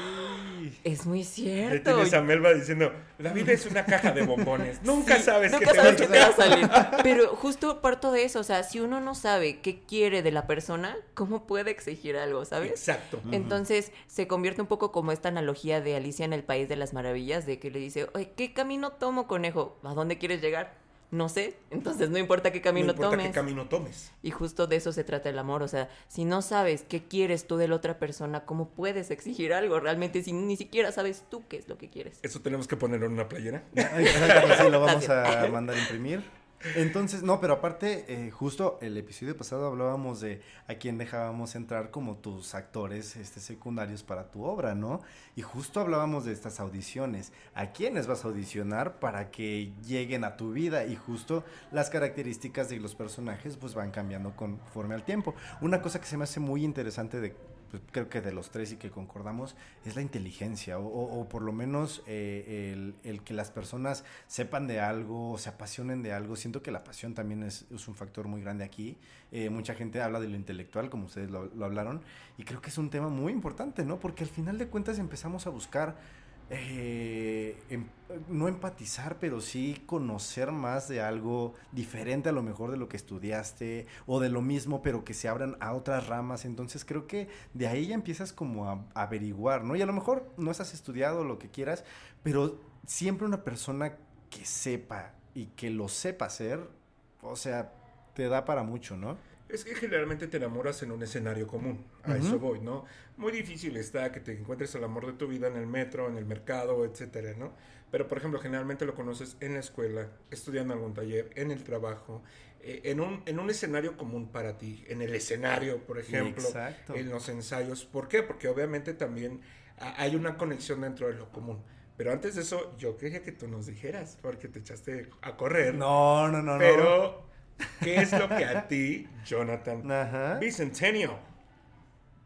Es muy
Ahí
cierto.
tienes a Melba diciendo, la vida es una caja de bombones. Nunca
Sí,
sabes
nunca
qué
sabes
te va a
te va a salir. (laughs) Pero justo parto de eso, o sea, si uno no sabe qué quiere de la persona, ¿cómo puede exigir algo, sabes?
Exacto.
Entonces se convierte un poco como esta analogía de Alicia en el País de las Maravillas, de que le dice, oye, ¿qué camino tomo, conejo? ¿A dónde quieres llegar? No sé, entonces no importa qué camino
no importa
tomes.
qué camino tomes.
Y justo de eso se trata el amor, o sea, si no sabes qué quieres tú de la otra persona, ¿cómo puedes exigir algo? Realmente si ni siquiera sabes tú qué es lo que quieres.
Eso tenemos que ponerlo en una playera.
Sí, lo vamos
Gracias.
a mandar a imprimir. Entonces, no, pero aparte, eh, justo el episodio pasado hablábamos de a quién dejábamos entrar como tus actores este, secundarios para tu obra, ¿no? Y justo hablábamos de estas audiciones. ¿A quiénes vas a audicionar para que lleguen a tu vida? Y justo las características de los personajes pues van cambiando conforme al tiempo. Una cosa que se me hace muy interesante de pues, creo que de los tres y que concordamos, es la inteligencia, o, o- o por lo menos eh, el, que las personas sepan de algo, se apasionen de algo. Siento que la pasión también es, es un factor muy grande aquí. Eh, mucha gente habla de lo intelectual, como ustedes lo, lo hablaron, y creo que es un tema muy importante, ¿no? Porque al final de cuentas empezamos a buscar eh, em- no empatizar, pero sí conocer más de algo diferente a lo mejor de lo que estudiaste o de lo mismo, pero que se abran a otras ramas. Entonces creo que de ahí ya empiezas como a, a averiguar, ¿no? Y a lo mejor no estás estudiado lo que quieras, pero siempre una persona que sepa y que lo sepa hacer, o sea, te da para mucho, ¿no?
Es que generalmente te enamoras en un escenario común, a
Ujú.
eso voy, ¿no? Muy difícil está que te encuentres el amor de tu vida en el metro, en el mercado, etcétera, ¿no? Pero, por ejemplo, generalmente lo conoces en la escuela, estudiando algún taller, en el trabajo, eh, en, un, en un escenario común para ti, en el escenario, por ejemplo,
Exacto.
en los ensayos. ¿Por qué? Porque obviamente también hay una conexión dentro de lo común. Pero antes de eso, yo quería que tú nos dijeras, porque te echaste a correr.
No, no, no, no.
Pero, ¿qué es lo que a ti, Jonathan
Ajá.
Bicentennial,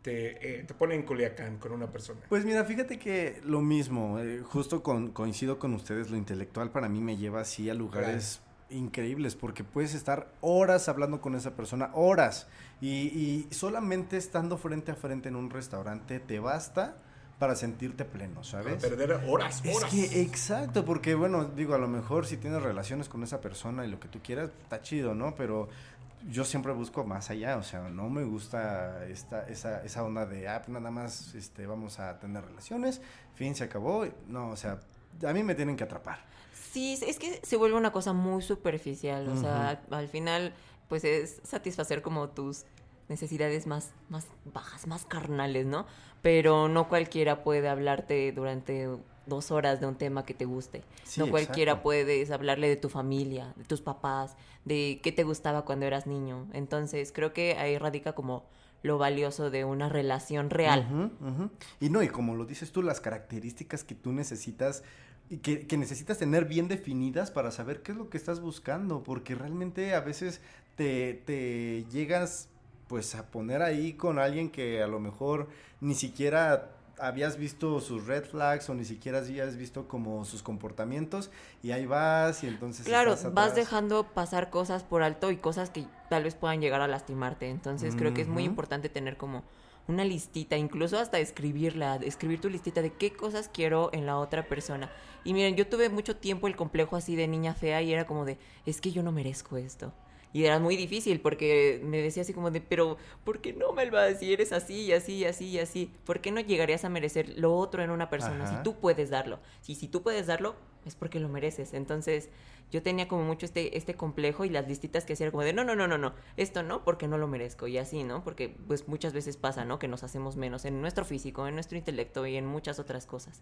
te, eh, te pone en Culiacán con una persona?
Pues mira, fíjate que lo mismo, eh, justo con- coincido con ustedes, lo intelectual para mí me lleva así a lugares increíbles, porque puedes estar horas hablando con esa persona, horas, y, y solamente estando frente a frente en un restaurante te basta para sentirte pleno,
Para
¿sabes?
perder horas,
Es
horas.
que exacto, porque bueno, digo, a lo mejor si tienes relaciones con esa persona y lo que tú quieras, está chido, ¿no? Pero yo siempre busco más allá, o sea, no me gusta esta, esa, esa onda de, ah, pues nada más este, vamos a tener relaciones, fin, se acabó. No, o sea, a mí me tienen que atrapar.
Sí, es que se vuelve una cosa muy superficial, o sea, al final, pues es satisfacer como tus necesidades más, más bajas, más carnales, ¿no? Pero no cualquiera puede hablarte durante dos horas de un tema que te guste.
Sí,
no cualquiera
exacto.
puedes hablarle de tu familia, de tus papás, de qué te gustaba cuando eras niño. Entonces, creo que ahí radica como lo valioso de una relación real.
Y no, y como lo dices tú, las características que tú necesitas y que, que necesitas tener bien definidas para saber qué es lo que estás buscando, porque realmente a veces te, te llegas pues a poner ahí con alguien que a lo mejor ni siquiera habías visto sus red flags o ni siquiera habías visto como sus comportamientos y ahí vas y entonces
Claro, vas dejando pasar cosas por alto y cosas que tal vez puedan llegar a lastimarte. Entonces creo que es muy importante tener como una listita, incluso hasta escribirla, escribir tu listita de qué cosas quiero en la otra persona. Y miren, yo tuve mucho tiempo el complejo así de niña fea y era como de, es que yo no merezco esto. Y era muy difícil porque me decía así como de, pero ¿por qué no, Melba? Si eres así y así y así y así, ¿por qué no llegarías a merecer lo otro en una persona
Ajá.
si tú puedes darlo? Si, si tú puedes darlo, es porque lo mereces. Entonces, yo tenía como mucho este, este complejo y las listitas que hacía como de, no, no, no, no, no, esto no, porque no lo merezco. Y así, ¿no? Porque pues muchas veces pasa, ¿no? Que nos hacemos menos en nuestro físico, en nuestro intelecto y en muchas otras cosas.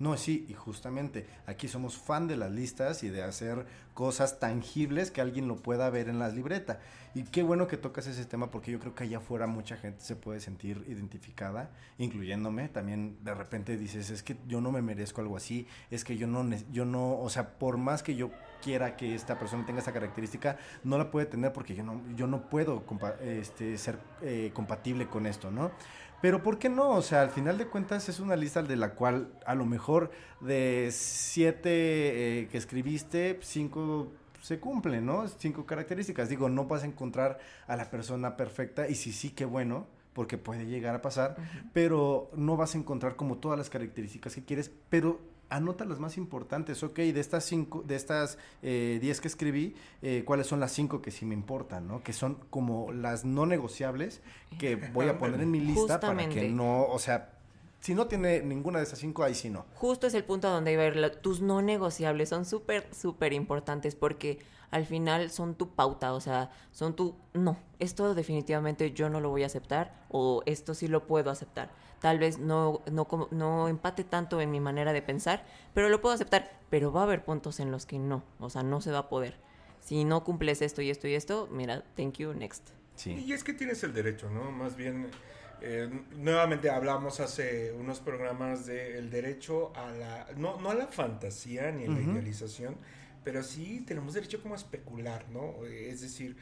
No, sí, y justamente aquí somos fan de las listas y de hacer cosas tangibles que alguien lo pueda ver en la libreta. Y qué bueno que tocas ese tema porque yo creo que allá afuera mucha gente se puede sentir identificada, incluyéndome. También de repente dices, es que yo no me merezco algo así, es que yo no, yo no, o sea, por más que yo quiera que esta persona tenga esa característica, no la puede tener porque yo no, yo no puedo compa- este, ser eh, compatible con esto, ¿no? Pero ¿por qué no? O sea, al final de cuentas es una lista de la cual a lo mejor de siete eh, que escribiste, cinco se cumplen, ¿no? Cinco características. Digo, no vas a encontrar a la persona perfecta y si sí, qué bueno, porque puede llegar a pasar, pero no vas a encontrar como todas las características que quieres, pero anota las más importantes, ok, de estas cinco, de estas eh, diez que escribí, eh, cuáles son las cinco que sí me importan, ¿no? Que son como las no negociables que voy a poner en mi lista para que no, o sea, si no tiene ninguna de esas cinco, ahí sí no.
Justo es el punto donde iba a ir. Tus no negociables son súper, súper importantes porque al final son tu pauta, o sea, son tu, no, esto definitivamente yo no lo voy a aceptar o esto sí lo puedo aceptar. Tal vez no, no, como- no empate tanto en mi manera de pensar, pero lo puedo aceptar. Pero va a haber puntos en los que no, o sea, no se va a poder. Si no cumples esto y esto y esto, mira, thank you, next.
Sí.
Y es que tienes el derecho, ¿no? Más bien, eh, nuevamente hablamos hace unos programas del derecho a la, no, no a la fantasía ni a la idealización, pero sí tenemos derecho como a especular, ¿no? Es decir,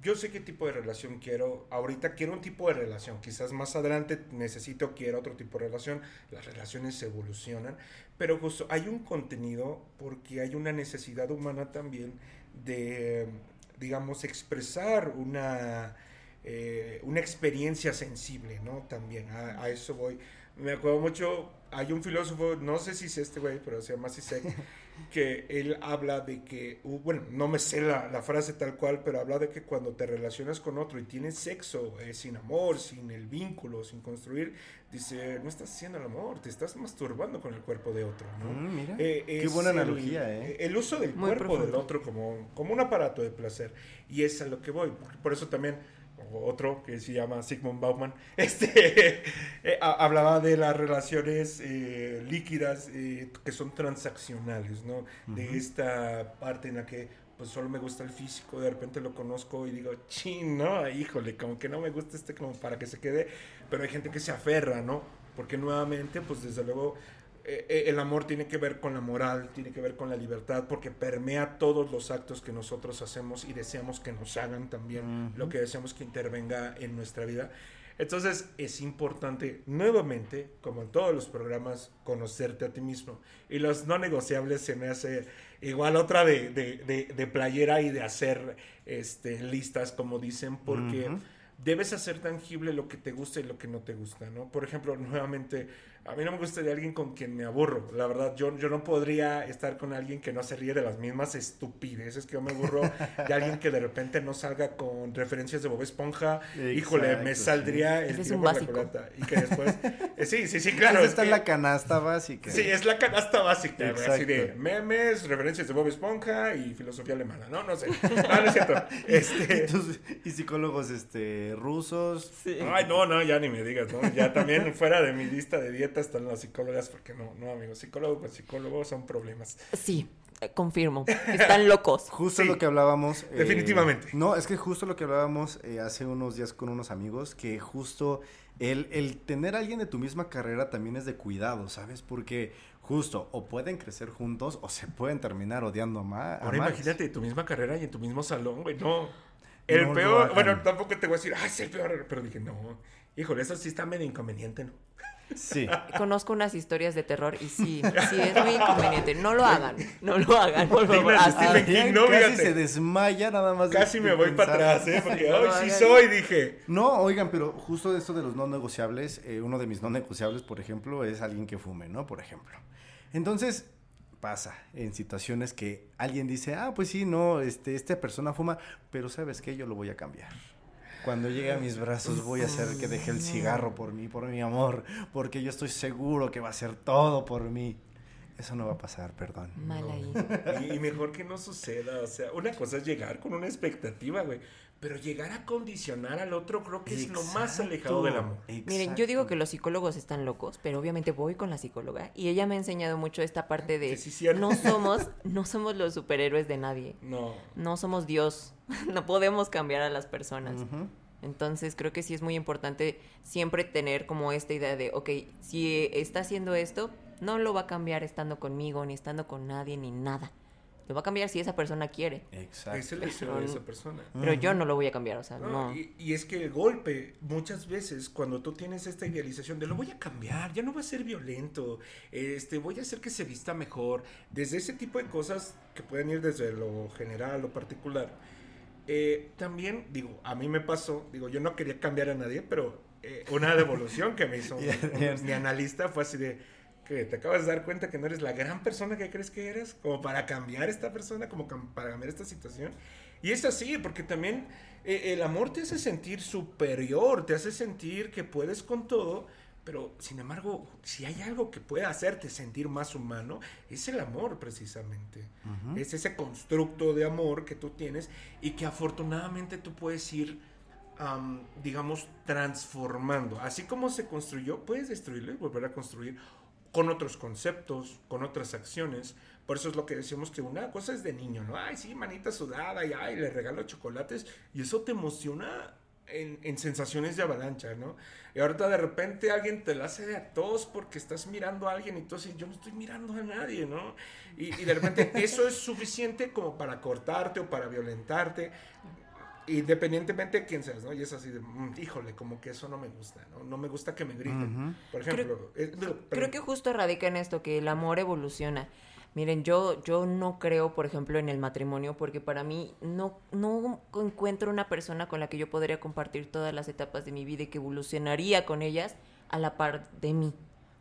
yo sé qué tipo de relación quiero, ahorita quiero un tipo de relación, quizás más adelante necesito, quiero otro tipo de relación, las relaciones evolucionan, pero justo hay un contenido porque hay una necesidad humana también de, digamos, expresar una, eh, una experiencia sensible, ¿no? También a, a eso voy. Me acuerdo mucho, hay un filósofo, no sé si es este güey, pero se llama Sisek, que él habla de que, bueno, no me sé la, la frase tal cual, pero habla de que cuando te relacionas con otro y tienes sexo eh, sin amor, sin el vínculo, sin construir, dice, no estás haciendo el amor, te estás masturbando con el cuerpo de otro, ¿no?
Mm, mira.
Eh,
Qué buena
el-
analogía, ¿eh?
El uso del
Muy
cuerpo del otro como, como un aparato de placer. Y es a lo que voy. Por eso también otro que se llama Sigmund Bauman, (laughs) este, eh, ha- hablaba de las relaciones eh, líquidas eh, que son transaccionales, ¿no? De esta parte en la que pues solo me gusta el físico, de repente lo conozco y digo, chin, no, híjole, como que no me gusta este como para que se quede, pero hay gente que se aferra, ¿no? Porque nuevamente, pues desde luego, eh, eh, el amor tiene que ver con la moral, tiene que ver con la libertad, porque permea todos los actos que nosotros hacemos y deseamos que nos hagan también lo que deseamos que intervenga en nuestra vida. Entonces es importante, nuevamente, como en todos los programas, conocerte a ti mismo. Y los no negociables se me hace igual otra de, de, de- de playera y de hacer este, listas, como dicen, porque debes hacer tangible lo que te gusta y lo que no te gusta, ¿no? Por ejemplo, nuevamente, a mí no me gusta de alguien con quien me aburro. La verdad, yo, yo no podría estar con alguien que no se ríe de las mismas estupideces que yo me aburro. De alguien que de repente no salga con referencias de Bob Esponja. Híjole, me saldría
Ese
el
es
tiro
un básico.
Y que después... eh, sí, sí, sí, claro.
Esa
es
está en
que-
la canasta básica.
Sí, es la canasta básica, así de memes, referencias de Bob Esponja y filosofía alemana, ¿no? No sé. No, no es cierto. (laughs) Este...
Y, tus- y psicólogos este, rusos.
Ay, no, no, ya ni me digas, ¿no? Ya también fuera de mi lista de dieta están las psicólogas, porque no, no, amigos, psicólogo con psicólogo son problemas.
Sí, eh, confirmo. Están locos. (laughs)
Justo
Sí.
lo que hablábamos. eh,
Definitivamente.
no, es que justo lo que hablábamos eh, hace unos días con unos amigos, que justo el, el tener a alguien de tu misma carrera también es de cuidado, ¿sabes? Porque justo o pueden crecer juntos o se pueden terminar odiando a más.
Ahora imagínate tu misma carrera y en tu mismo salón, güey, no. El
No
peor, bueno, tampoco te voy a decir, ay, es el peor, pero dije, no, híjole, eso sí está medio inconveniente, ¿no?
Sí.
Conozco unas historias de terror y sí, sí, es muy inconveniente. No lo hagan, no lo hagan, por favor.
Stephen King,
Adrián
no,
casi se desmaya nada más. de-
Casi me
de
voy para atrás, ¿eh? Porque
No
hoy sí soy, dije.
No, oigan, pero justo de esto de los no negociables, eh, uno de mis no negociables, por ejemplo, es alguien que fume, ¿no? Por ejemplo. Entonces, pasa en situaciones que alguien dice, ah, pues sí, no, este, esta persona fuma, pero ¿sabes qué? Yo lo voy a cambiar. Cuando llegue a mis brazos voy a hacer que deje el cigarro por mí, por mi amor, porque yo estoy seguro que va a hacer todo por mí. Eso no va a pasar, perdón.
Mal ahí.
Y, y mejor que no suceda. O sea, una cosa es llegar con una expectativa, güey. Pero llegar a condicionar al otro creo que es lo más alejado del amor.
Miren, yo digo que los psicólogos están locos, pero obviamente voy con la psicóloga y ella me ha enseñado mucho esta parte de
sí, cierto.
no somos, no somos los superhéroes de nadie.
No.
No somos Dios. (laughs) No podemos cambiar a las personas. Entonces creo que sí es muy importante siempre tener como esta idea de, ok, si está haciendo esto, no lo va a cambiar estando conmigo, ni estando con nadie, ni nada. Lo va a cambiar si esa persona quiere.
Exacto.
Es el deseo de esa persona.
Pero yo no lo voy a cambiar, o sea,
No,
no.
Y, y es que el golpe, muchas veces, cuando tú tienes esta idealización de lo voy a cambiar, ya no va a ser violento, este, voy a hacer que se vista mejor, desde ese tipo de cosas que pueden ir desde lo general a lo particular. Eh, también, digo, a mí me pasó, digo, yo no quería cambiar a nadie, pero eh, una (laughs) devolución que me hizo mi analista fue así de que te acabas de dar cuenta que no eres la gran persona que crees que eres, como para cambiar esta persona, como para cambiar esta situación. Y es así, porque también eh, el amor te hace sentir superior, te hace sentir que puedes con todo, pero sin embargo, si hay algo que puede hacerte sentir más humano, es el amor precisamente. Es ese constructo de amor que tú tienes y que afortunadamente tú puedes ir, am, digamos, transformando. Así como se construyó, puedes destruirlo y volver a construir con otros conceptos, con otras acciones. Por eso es lo que decimos que una cosa es de niño, ¿no? Ay, sí, manita sudada y ay, le regalo chocolates y eso te emociona en, en sensaciones de avalancha, ¿no? Y ahorita de repente alguien te la hace de a tos porque estás mirando a alguien y tú así, yo no estoy mirando a nadie, ¿no? Y, y de repente eso es suficiente como para cortarte o para violentarte independientemente de quién seas, ¿no? Y es así de, "Mm, híjole, como que eso no me gusta, ¿no? No me gusta que me griten. Por ejemplo, eh, digo,
Creo
perdón.
que justo radica en esto, que el amor evoluciona. Miren, yo, yo no creo, por ejemplo, en el matrimonio, porque para mí no, no encuentro una persona con la que yo podría compartir todas las etapas de mi vida y que evolucionaría con ellas a la par de mí.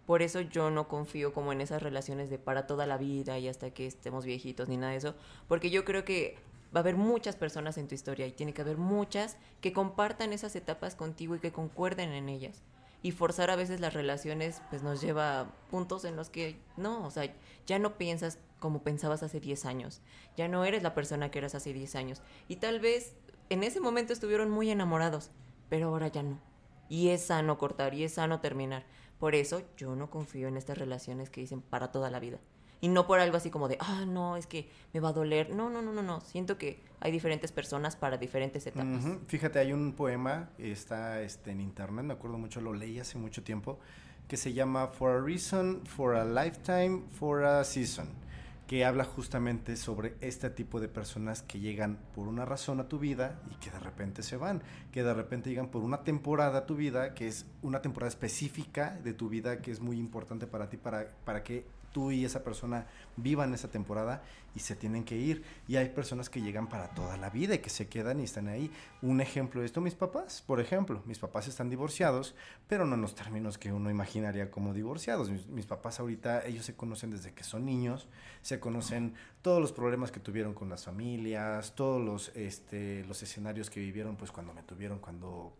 Por eso yo no confío como en esas relaciones de para toda la vida y hasta que estemos viejitos ni nada de eso, porque yo creo que va a haber muchas personas en tu historia y tiene que haber muchas que compartan esas etapas contigo y que concuerden en ellas. Y forzar a veces las relaciones pues nos lleva a puntos en los que no, o sea, ya no piensas como pensabas hace 10 años, ya no eres la persona que eras hace 10 años. Y tal vez en ese momento estuvieron muy enamorados, pero ahora ya no. Y es sano cortar y es sano terminar. Por eso yo no confío en estas relaciones que dicen para toda la vida. Y no por algo así como de, ah, no, es que me va a doler. No, no, no, no, no. Siento que hay diferentes personas para diferentes etapas.
Fíjate, hay un poema, está este, en internet, me acuerdo mucho, lo leí hace mucho tiempo, que se llama For a Reason, For a Lifetime, For a Season, que habla justamente sobre este tipo de personas que llegan por una razón a tu vida y que de repente se van, que de repente llegan por una temporada a tu vida, que es una temporada específica de tu vida que es muy importante para ti, para, para que tú y esa persona vivan esa temporada y se tienen que ir. Y hay personas que llegan para toda la vida y que se quedan y están ahí. Un ejemplo de esto, mis papás, por ejemplo, mis papás están divorciados, pero no en los términos que uno imaginaría como divorciados. Mis, mis papás ahorita, ellos se conocen desde que son niños, se conocen todos los problemas que tuvieron con las familias, todos los, este, los escenarios que vivieron, pues cuando me tuvieron, cuando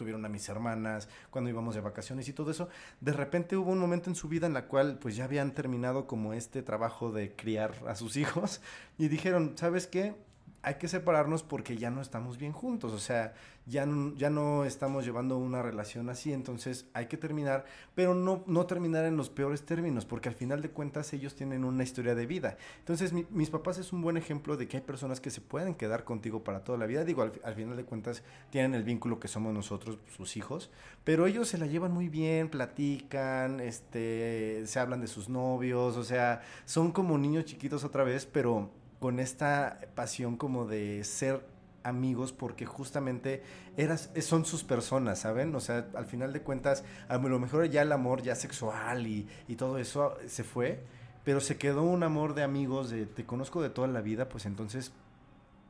tuvieron a mis hermanas, cuando íbamos de vacaciones y todo eso, de repente hubo un momento en su vida en la cual pues ya habían terminado como este trabajo de criar a sus (laughs) hijos y dijeron, ¿sabes qué? Hay que separarnos porque ya no estamos bien juntos, o sea, ya no, ya no estamos llevando una relación así, entonces hay que terminar, pero no, no terminar en los peores términos, porque al final de cuentas ellos tienen una historia de vida. Entonces mi- mis papás es un buen ejemplo de que hay personas que se pueden quedar contigo para toda la vida, digo, al, al final de cuentas tienen el vínculo que somos nosotros, sus hijos, pero ellos se la llevan muy bien, platican, este, se hablan de sus novios, o sea, son como niños chiquitos otra vez, pero con esta pasión como de ser amigos porque justamente eras, son sus personas, ¿saben? O sea, al final de cuentas, a lo mejor ya el amor ya sexual y, y todo eso se fue, pero se quedó un amor de amigos, de te conozco de toda la vida, pues entonces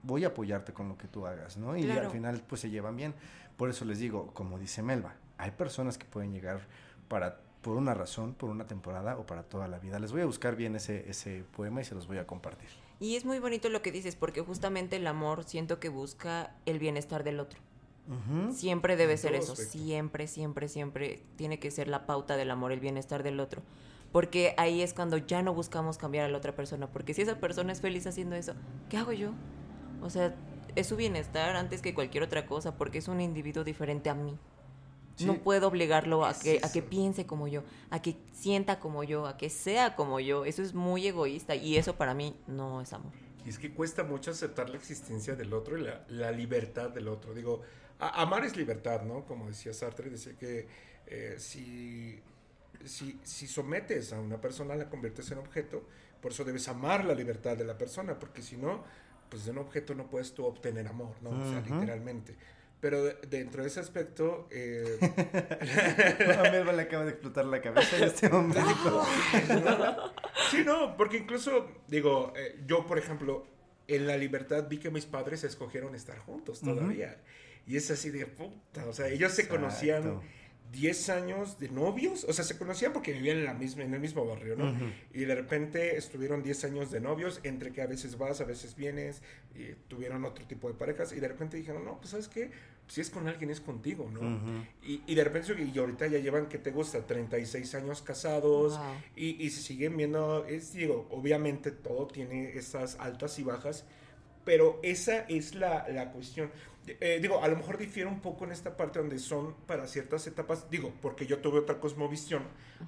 voy a apoyarte con lo que tú hagas, ¿no? Y
Claro.
al final pues se llevan bien. Por eso les digo, como dice Melba, hay personas que pueden llegar para por una razón, por una temporada o para toda la vida. Les voy a buscar bien ese, ese poema y se los voy a compartir.
Y es muy bonito lo que dices, porque justamente el amor siento que busca el bienestar del otro. Siempre debe
En
ser eso,
aspecto.
siempre, siempre, siempre tiene que ser la pauta del amor, el bienestar del otro. Porque ahí es cuando ya no buscamos cambiar a la otra persona, porque si esa persona es feliz haciendo eso, ¿qué hago yo? O sea, es su bienestar antes que cualquier otra cosa, porque es un individuo diferente a mí.
Sí.
No puedo obligarlo a
Es
que, a que piense como yo, a que sienta como yo, a que sea como yo. Eso es muy egoísta y eso para mí no es amor.
Y es que cuesta mucho aceptar la existencia del otro y la, la libertad del otro. Digo, a- amar es libertad, ¿no? Como decía Sartre, decía que eh, si, si, si sometes a una persona, la conviertes en objeto, por eso debes amar la libertad de la persona, porque si no, pues de un objeto no puedes tú obtener amor, ¿no? O sea, literalmente. Pero de- dentro de ese aspecto, eh, (laughs)
A Melba le acaba de explotar la cabeza en este momento.
Sí, no, porque incluso, digo, eh, yo, por ejemplo, en la libertad vi que mis padres escogieron estar juntos todavía. Y es así de puta. O sea, ellos se conocían 10 años de novios. O sea, se conocían porque vivían en, la misma, en el mismo barrio, ¿no? Y de repente estuvieron 10 años de novios, entre que a veces vas, a veces vienes, y tuvieron otro tipo de parejas. Y de repente dijeron, no, pues, ¿sabes qué? Si es con alguien, es contigo, ¿no? Y, y de repente, y ahorita ya llevan, ¿qué te gusta? 36 años casados.
Wow.
Y, y se siguen viendo, es, digo, obviamente todo tiene esas altas y bajas, pero esa es la, la cuestión. Eh, digo, a lo mejor difiere un poco en esta parte donde son para ciertas etapas, digo, porque yo tuve otra cosmovisión,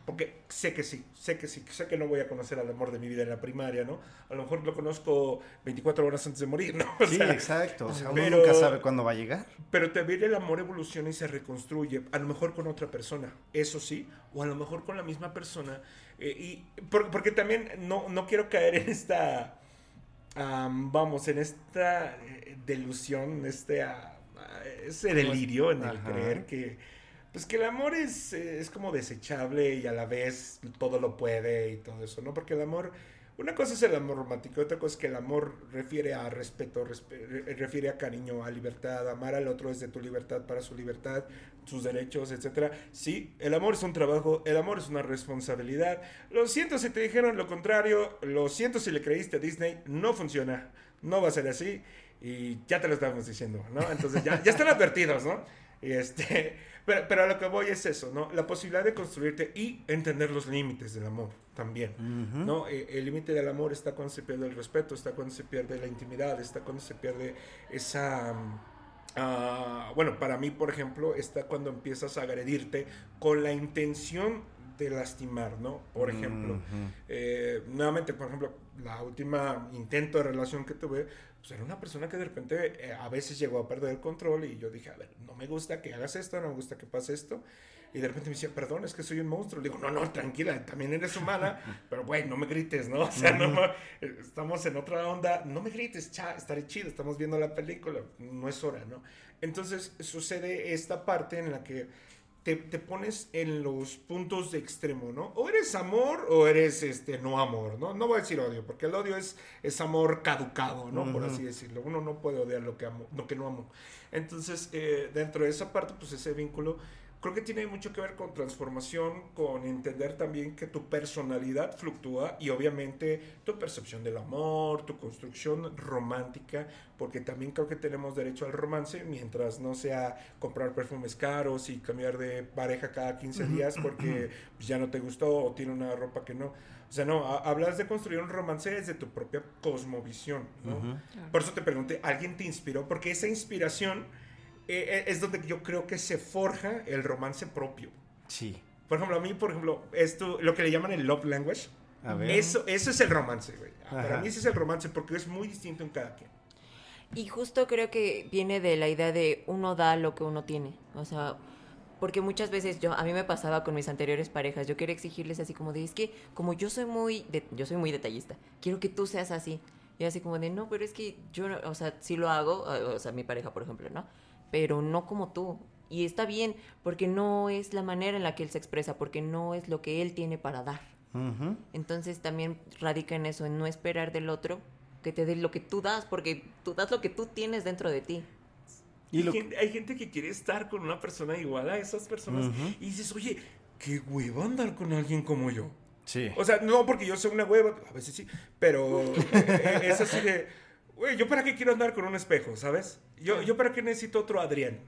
porque sé que sí, sé que sí, sé que no voy a conocer al amor de mi vida en la primaria, ¿no? A lo mejor lo conozco 24 horas antes de morir, ¿no? (laughs) O
Sí,
sea,
exacto. O sea, uno
pero-
nunca sabe cuándo va a llegar.
pero también el amor evoluciona y se reconstruye, a lo mejor con otra persona, eso sí, o a lo mejor con la misma persona. eh, y por- porque también no, no quiero caer en esta, am, vamos, en esta eh, delusión, este, ah, ese delirio en el
Ajá.
creer que, pues que el amor es, es como desechable y a la vez todo lo puede y todo eso, ¿no? Porque el amor, una cosa es el amor romántico, otra cosa es que el amor refiere a respeto, respe- re- refiere a cariño, a libertad, amar al otro desde tu libertad para su libertad, sus derechos, etcétera. Sí, el amor es un trabajo, el amor es una responsabilidad. Lo siento si te dijeron lo contrario, lo siento si le creíste a Disney, no funciona, no va a ser así y ya te lo estamos diciendo, ¿no? Entonces ya, ya están advertidos, ¿no? Este, (laughs) pero, pero a lo que voy es eso, ¿no? La posibilidad de construirte y entender los límites del amor también, ¿no? Eh, El límite del amor está cuando se pierde el respeto, está cuando se pierde la intimidad, está cuando se pierde esa... ah, bueno, para mí, por ejemplo, está cuando empiezas a agredirte con la intención de lastimar, ¿no? Por ejemplo, eh, nuevamente, por ejemplo, la última intento de relación que tuve, pues era una persona que de repente eh, a veces llegó a perder el control y yo dije, a ver, no me gusta que hagas esto, no me gusta que pase esto. Y de repente me decía, perdón, es que soy un monstruo. Le digo, no, no, tranquila, también eres humana, (laughs) pero güey, no me grites, ¿no? (laughs) O sea, no, eh, estamos en otra onda, no me grites, cha, estaré chido, estamos viendo la película, no es hora, ¿no? Entonces sucede esta parte en la que te, te pones en los puntos de extremo, ¿no? O eres amor o eres este, no amor, ¿no? No voy a decir odio, porque el odio es, es amor caducado, ¿no? Por así decirlo. Uno no puede odiar lo que, amo, lo que no amo. Entonces, eh, dentro de esa parte, pues ese vínculo creo que tiene mucho que ver con transformación, con entender también que tu personalidad fluctúa y obviamente tu percepción del amor, tu construcción romántica, porque también creo que tenemos derecho al romance mientras no sea comprar perfumes caros y cambiar de pareja cada 15 días porque ya no te gustó o tiene una ropa que no. O sea, no, a- hablas de construir un romance desde tu propia cosmovisión, ¿no? Por eso te pregunté, ¿alguien te inspiró? Porque esa inspiración eh, eh, es donde yo creo que se forja el romance propio.
Sí.
Por ejemplo, a mí, por ejemplo, esto, lo que le llaman el love language,
A ver.
eso, eso es el romance, güey. Para
Ajá.
mí ese es el romance porque es muy distinto en cada quien.
Y justo creo que viene de la idea de uno da lo que uno tiene. O sea, porque muchas veces yo, a mí me pasaba con mis anteriores parejas, yo quería exigirles así como de, es que como yo soy muy, de- yo soy muy detallista, quiero que tú seas así. Y así como de, no, pero es que yo, no- o sea, sí lo hago, o sea, mi pareja, por ejemplo, ¿no? Pero no como tú. Y está bien, porque no es la manera en la que él se expresa, porque no es lo que él tiene para dar. Entonces también radica en eso, en no esperar del otro que te dé lo que tú das, porque tú das lo que tú tienes dentro de ti.
Y
Y
lo-
gente- hay gente que quiere estar con una persona igual a esas personas y dices, oye, qué hueva andar con alguien como yo.
Sí.
O sea, no porque yo soy una hueva, a veces sí, pero eh, es así de, güey, ¿yo para qué quiero andar con un espejo, sabes? Yo, yo para qué necesito otro Adrián.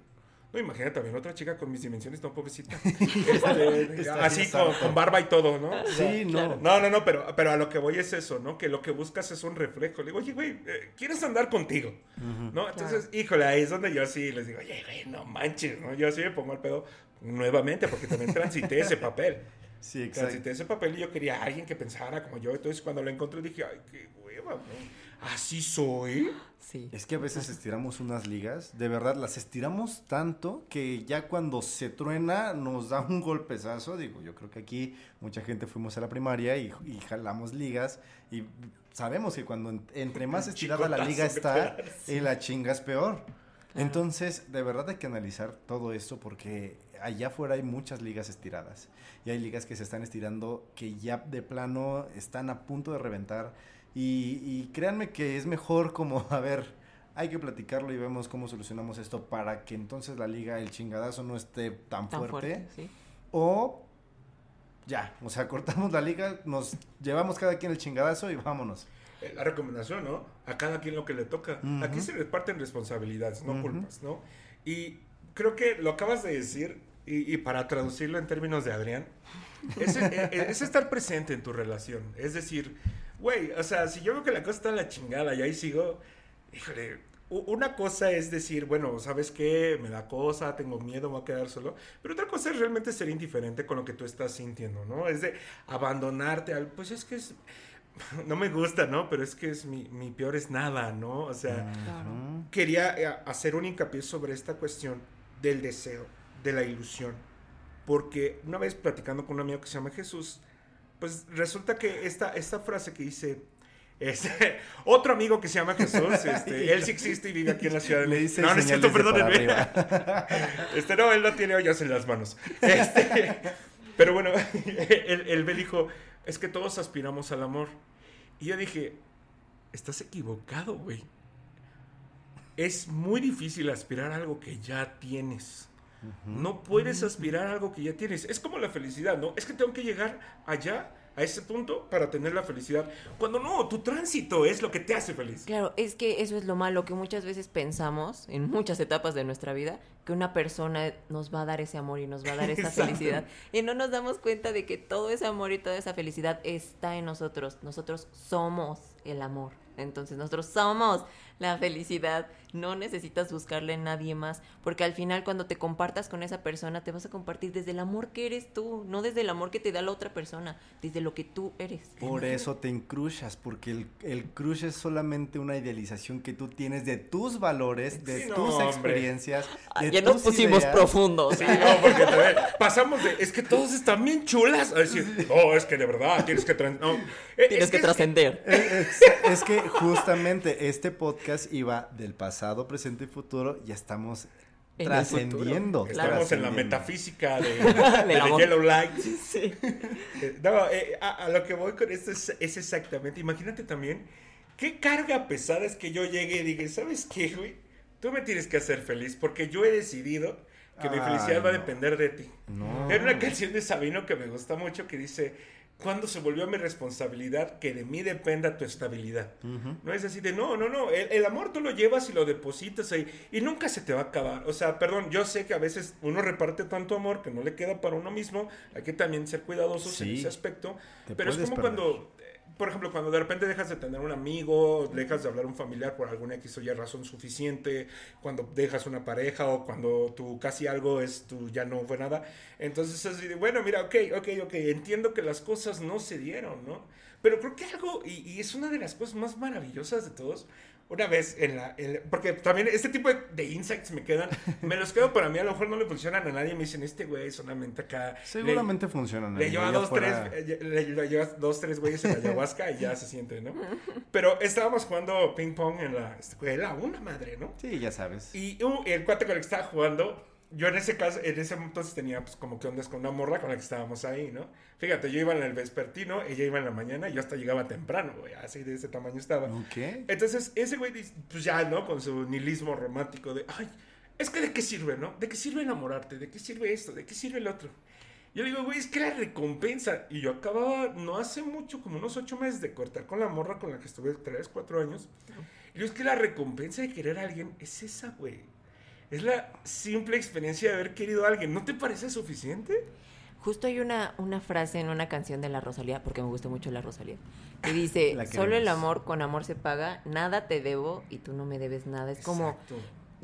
No, imagínate también otra chica con mis dimensiones, no, pobrecita. (laughs) Este, así con, con barba y todo, ¿no? O sea,
Sí, no.
No, no, no, pero, pero a lo que voy es eso, ¿no? Que lo que buscas es un reflejo. Le digo, oye, güey, eh, ¿quieres andar contigo? ¿No? Entonces, híjole, ahí es donde yo sí les digo, oye, güey, no manches, ¿no? Yo sí me pongo al pedo nuevamente porque también transité ese papel.
Sí, exacto.
Transité ese papel y yo quería a alguien que pensara como yo. Entonces, cuando lo encontré, dije, ay, qué hueva, ¿no? ¿Así soy?
Sí.
Es que a veces estiramos unas ligas, de verdad las estiramos tanto que ya cuando se truena nos da un golpezazo. Digo, yo creo que aquí mucha gente fuimos a la primaria y, y jalamos ligas y sabemos que cuando en- entre más estirada la liga está, (laughs)
das.
eh, la chingas peor. Entonces, de verdad hay que analizar todo esto porque allá afuera hay muchas ligas estiradas y hay ligas que se están estirando que ya de plano están a punto de reventar y, y créanme que es mejor como, (laughs) a ver, hay que platicarlo y vemos cómo solucionamos esto para que entonces la liga, el chingadazo no esté tan,
Tan
fuerte,
fuerte, sí.
o ya, o sea, (laughs) cortamos la liga, nos llevamos cada quien el chingadazo y vámonos.
Eh, La recomendación, ¿no? A cada quien lo que le toca. Aquí se reparten responsabilidades, no culpas, ¿no? Y creo que lo acabas de decir, y, y para traducirlo en términos de Adrián, es, (laughs) eh, es estar presente en tu relación. Es decir, güey, o sea, si yo veo que la cosa está a la chingada y ahí sigo, híjole, una cosa es decir, bueno, ¿sabes qué? Me da cosa, tengo miedo, me voy a quedar solo. Pero otra cosa es realmente ser indiferente con lo que tú estás sintiendo, ¿no? Es de abandonarte al, pues es que es, (laughs) no me gusta, ¿no? Pero es que es mi, mi peor es nada, ¿no? O sea,
Ujú.
quería eh, hacer un hincapié sobre esta cuestión del deseo, de la ilusión. Porque una vez platicando con un amigo que se llama Jesús, pues resulta que esta, esta frase que dice, este, (laughs) otro amigo que se llama Jesús, este, (laughs) él sí existe y vive aquí en la ciudad
Le dice
No, no es cierto, perdónenme. (laughs) Este, no, él no tiene ollas en las manos. Este, pero bueno, él, él me dijo, es que todos aspiramos al amor. Y yo dije, estás equivocado, güey. Es muy difícil aspirar a algo que ya tienes. No puedes aspirar a algo que ya tienes. Es como la felicidad, ¿no? Es que tengo que llegar allá, a ese punto, para tener la felicidad. Cuando no, tu tránsito es lo que te hace feliz.
Claro, es que eso es lo malo, que muchas veces pensamos, en muchas etapas de nuestra vida, que una persona nos va a dar ese amor y nos va a dar esa felicidad. Y no nos damos cuenta de que todo ese amor y toda esa felicidad está en nosotros. Nosotros somos el amor. Entonces nosotros somos la felicidad. No necesitas buscarle en nadie más. Porque al final cuando te compartas con esa persona, te vas a compartir desde el amor que eres tú. No desde el amor que te da la otra persona. Desde lo que tú eres.
Por eso te encrushas, porque el, el crush es solamente una idealización que tú tienes de tus valores, de
Sí,
tus experiencias, de
ya nos
tus
pusimos
ideas.
profundos.
Sí, no, porque te pasamos de, es que todos están bien chulas, a decir, no, es que de verdad tienes que... no.
Tienes
es
que trascender.
Es, es que justamente este podcast iba del pasado, presente y futuro, ya estamos trascendiendo.
Estamos en la metafísica de, (laughs) de
amor.
Yellow Light. (laughs)
Sí.
Eh, No, eh, a, a lo que voy con esto es, es exactamente, imagínate también qué carga pesada es que yo llegue y diga, ¿sabes qué, güey? Tú me tienes que hacer feliz porque yo he decidido que mi felicidad va a
no.
depender de ti.
No.
Hay una canción de Sabino que me gusta mucho que dice, ¿cuándo se volvió mi responsabilidad que de mí dependa tu estabilidad? No es así de, no, no, no, el, el amor tú lo llevas y lo depositas ahí y nunca se te va a acabar. O sea, perdón, yo sé que a veces uno reparte tanto amor que no le queda para uno mismo, hay que también ser cuidadosos en ese aspecto,
Te
pero es como
perder.
cuando... Por ejemplo, cuando de repente dejas de tener un amigo, dejas de hablar a un familiar por alguna X o Y razón suficiente, cuando dejas una pareja o cuando tu casi algo es tu ya no fue nada. Entonces es de, bueno, mira, ok, ok, ok, entiendo que las cosas no se dieron, ¿no? Pero creo que algo, y es una de las cosas más maravillosas de todos, una vez en la, en la- porque también este tipo de, de insights me quedan, me los quedo para mí, a lo mejor no le funcionan a nadie, me dicen, este güey solamente acá. le-
Seguramente funcionan.
le
amigo,
lleva dos, tres, eh, le, le lleva dos, tres güeyes en la ayahuasca y ya se siente, ¿no? Pero estábamos jugando ping pong en la escuela, una madre, ¿no?
Sí, ya sabes.
Y uh, el cuate con el que estaba jugando, yo en ese caso, en ese entonces tenía pues como que ondas con una morra con la que estábamos ahí, ¿no? Fíjate, yo iba en el vespertino, ella iba en la mañana y yo hasta llegaba temprano, güey, así de ese tamaño estaba.
Ok.
Entonces, ese güey, pues ya, ¿no? Con su nihilismo romántico de, ay, es que de qué sirve, ¿no? ¿De qué sirve enamorarte? ¿De qué sirve esto? ¿De qué sirve el otro? Yo le digo, güey, es que la recompensa. Y yo acababa, no hace mucho, como unos ocho meses, de cortar con la morra con la que estuve tres, cuatro años. Y yo, es que la recompensa de querer a alguien es esa, güey. Es la simple experiencia de haber querido a alguien. ¿No te parece suficiente?
Justo hay una, una frase en una canción de la Rosalía, porque me gusta mucho la Rosalía, que dice,
La
solo el amor con amor se paga, nada te debo y tú no me debes nada. Es como,
Exacto.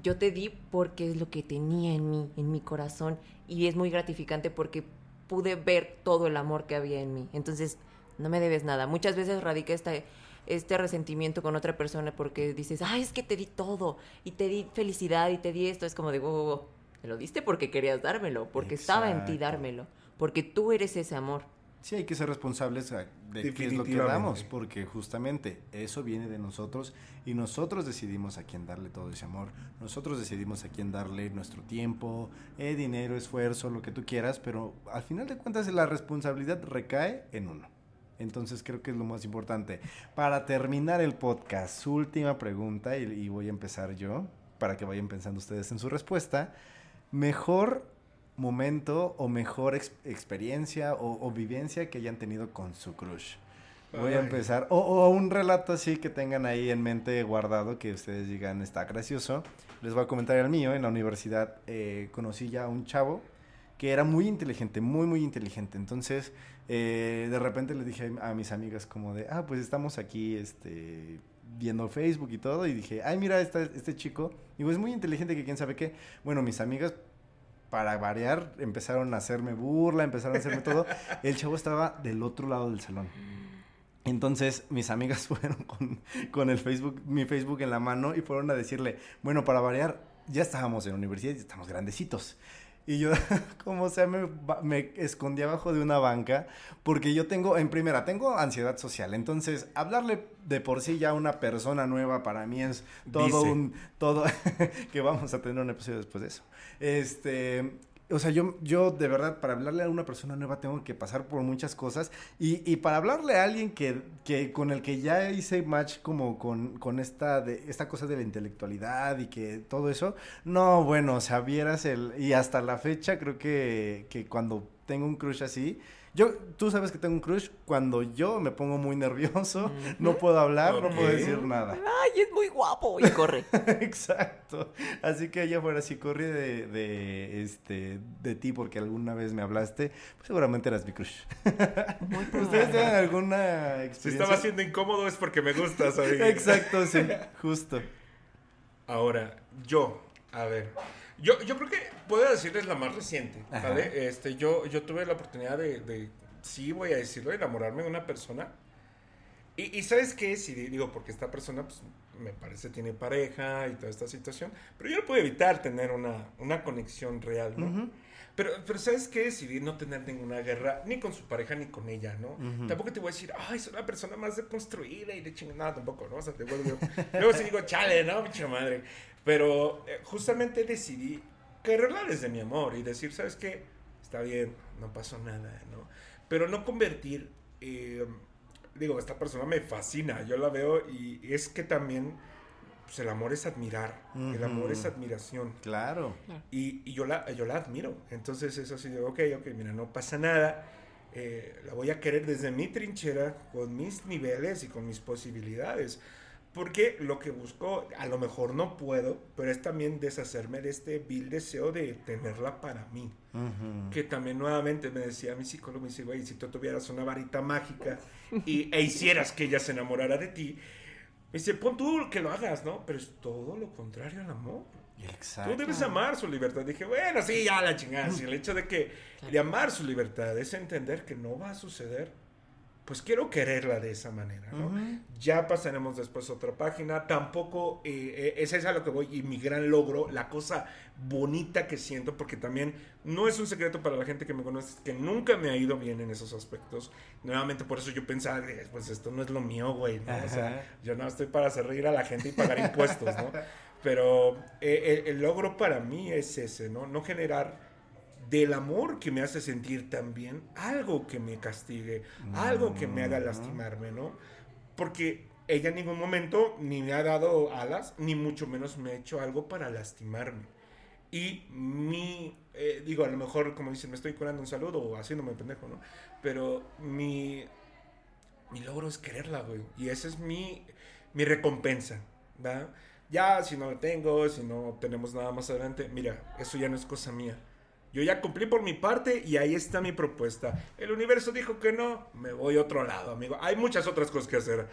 yo te di porque es lo que tenía en mí, en mi corazón, y es muy gratificante porque pude ver todo el amor que había en mí. Entonces, no me debes nada. Muchas veces radica este, este resentimiento con otra persona porque dices, ay, es que te di todo, y te di felicidad, y te di esto. Es como de, "Wow, wow, wow, te lo diste porque querías dármelo, porque estaba en ti dármelo, porque tú eres ese amor.
Sí, hay que ser responsables de qué es lo que damos, porque justamente eso viene de nosotros y nosotros decidimos a quién darle todo ese amor. Nosotros decidimos a quién darle nuestro tiempo, eh, dinero, esfuerzo, lo que tú quieras, pero al final de cuentas la responsabilidad recae en uno. Entonces creo que es lo más importante. Para terminar el podcast, su última pregunta, y, y voy a empezar yo, para que vayan pensando ustedes en su respuesta. Mejor momento o mejor ex- experiencia o, o vivencia que hayan tenido con su crush. Voy a empezar. O, o un relato así que tengan ahí en mente guardado que ustedes digan está gracioso. Les voy a comentar el mío. En la universidad eh, conocí ya a un chavo que era muy inteligente, muy, muy inteligente. Entonces, eh, de repente les dije a mis amigas como de, ah, pues estamos aquí, este, viendo Facebook y todo. Y dije, ay, mira, esta- este chico. Digo, es muy inteligente que quién sabe qué. Bueno, mis amigas, para variar, empezaron a hacerme burla, empezaron a hacerme todo. (laughs) El chavo estaba del otro lado del salón. Entonces mis amigas (laughs) fueron con, con el Facebook, mi Facebook en la mano y fueron a decirle, bueno, para variar, ya estábamos en la universidad y estamos grandecitos. Y yo, (laughs) como sea, me, escondí abajo de una banca porque yo tengo, en primera, tengo ansiedad social. Entonces, hablarle de por sí ya a una persona nueva para mí es todo
Dice.
un, todo, (laughs) que vamos a tener un episodio después de eso. Este, o sea, yo, yo de verdad, para hablarle a una persona nueva tengo que pasar por muchas cosas. Y, y para hablarle a alguien que, que con el que ya hice match como con, con esta, de, esta cosa de la intelectualidad y que todo eso, no, bueno, o sea, vieras el... Y hasta la fecha creo que, que cuando tengo un crush así, yo, tú sabes que tengo un crush cuando yo me pongo muy nervioso, no puedo hablar, no puedo decir nada.
Ay, es muy guapo. Y corre. (laughs)
Exacto. Así que ella fuera así, corrí de, de, este, de ti porque alguna vez me hablaste, pues seguramente eras mi crush.
Muy (laughs)
¿Ustedes tienen alguna
Si
experiencia?
estaba haciendo incómodo es porque me gustas, amigo.
Exacto, sí, (laughs) justo.
Ahora, yo, a ver. Yo, yo creo que puedo decirles la más reciente. ¿vale? Este, yo, yo tuve la oportunidad de, de, sí voy a decirlo, de enamorarme de una persona. Y, y ¿sabes qué? Si digo, porque esta persona, pues, me parece tiene pareja y toda esta situación, pero yo no puedo evitar tener una, una conexión real, ¿no?
Ujú.
Pero, pero ¿sabes qué? Decidí no tener ninguna guerra, ni con su pareja, ni con ella, ¿no?
Ujú.
Tampoco te voy a decir, ay, soy una persona más deconstruida y de chingada, tampoco, ¿no? O sea, te vuelvo... (laughs) Luego sí digo, chale, ¿no? Pinche madre. Pero eh, justamente decidí quererla desde mi amor y decir, ¿sabes qué? Está bien, no pasó nada, ¿no? Pero no convertir... eh, digo, esta persona me fascina, yo la veo y es que también pues, el amor es admirar, el amor es admiración.
Claro.
Y, y yo, la, yo la admiro. Entonces es así de, ok, ok, mira, no pasa nada. eh, la voy a querer desde mi trinchera, con mis niveles y con mis posibilidades. Porque lo que busco, a lo mejor no puedo, pero es también deshacerme de este vil deseo de tenerla para mí. Que también nuevamente me decía mi psicólogo, me dice, güey, si tú tuvieras una varita mágica (laughs) y, e hicieras que ella se enamorara de ti, me dice, pon tú que lo hagas, ¿no? Pero es todo lo contrario al amor.
Exacto.
Tú debes amar su libertad. Dije, bueno, sí, ya la chingada. Si el hecho de que de amar su libertad es entender que no va a suceder, pues quiero quererla de esa manera, ¿no? Ya pasaremos después a otra página. Tampoco, eh, eh, es a lo que voy y mi gran logro, la cosa bonita que siento, porque también no es un secreto para la gente que me conoce, que nunca me ha ido bien en esos aspectos. Nuevamente, por eso yo pensaba, pues esto no es lo mío, güey, ¿no? O sea, yo no estoy para hacer reír a la gente y pagar impuestos, ¿no? (laughs) Pero eh, el, el logro para mí es ese, ¿no? No generar del amor que me hace sentir tan bien algo que me castigue, algo que me haga lastimarme, ¿no? Porque ella en ningún momento ni me ha dado alas, ni mucho menos me ha hecho algo para lastimarme. Y mi, eh, digo, a lo mejor, como dicen, me estoy curando un saludo o haciéndome pendejo, ¿no? Pero mi, mi logro es quererla, güey. Y esa es mi, mi recompensa, ¿va? Ya, si no lo tengo, si no tenemos nada más adelante, mira, eso ya no es cosa mía. Yo ya cumplí por mi parte y ahí está mi propuesta. El universo dijo que no, me voy a otro lado, amigo. Hay muchas otras cosas que hacer.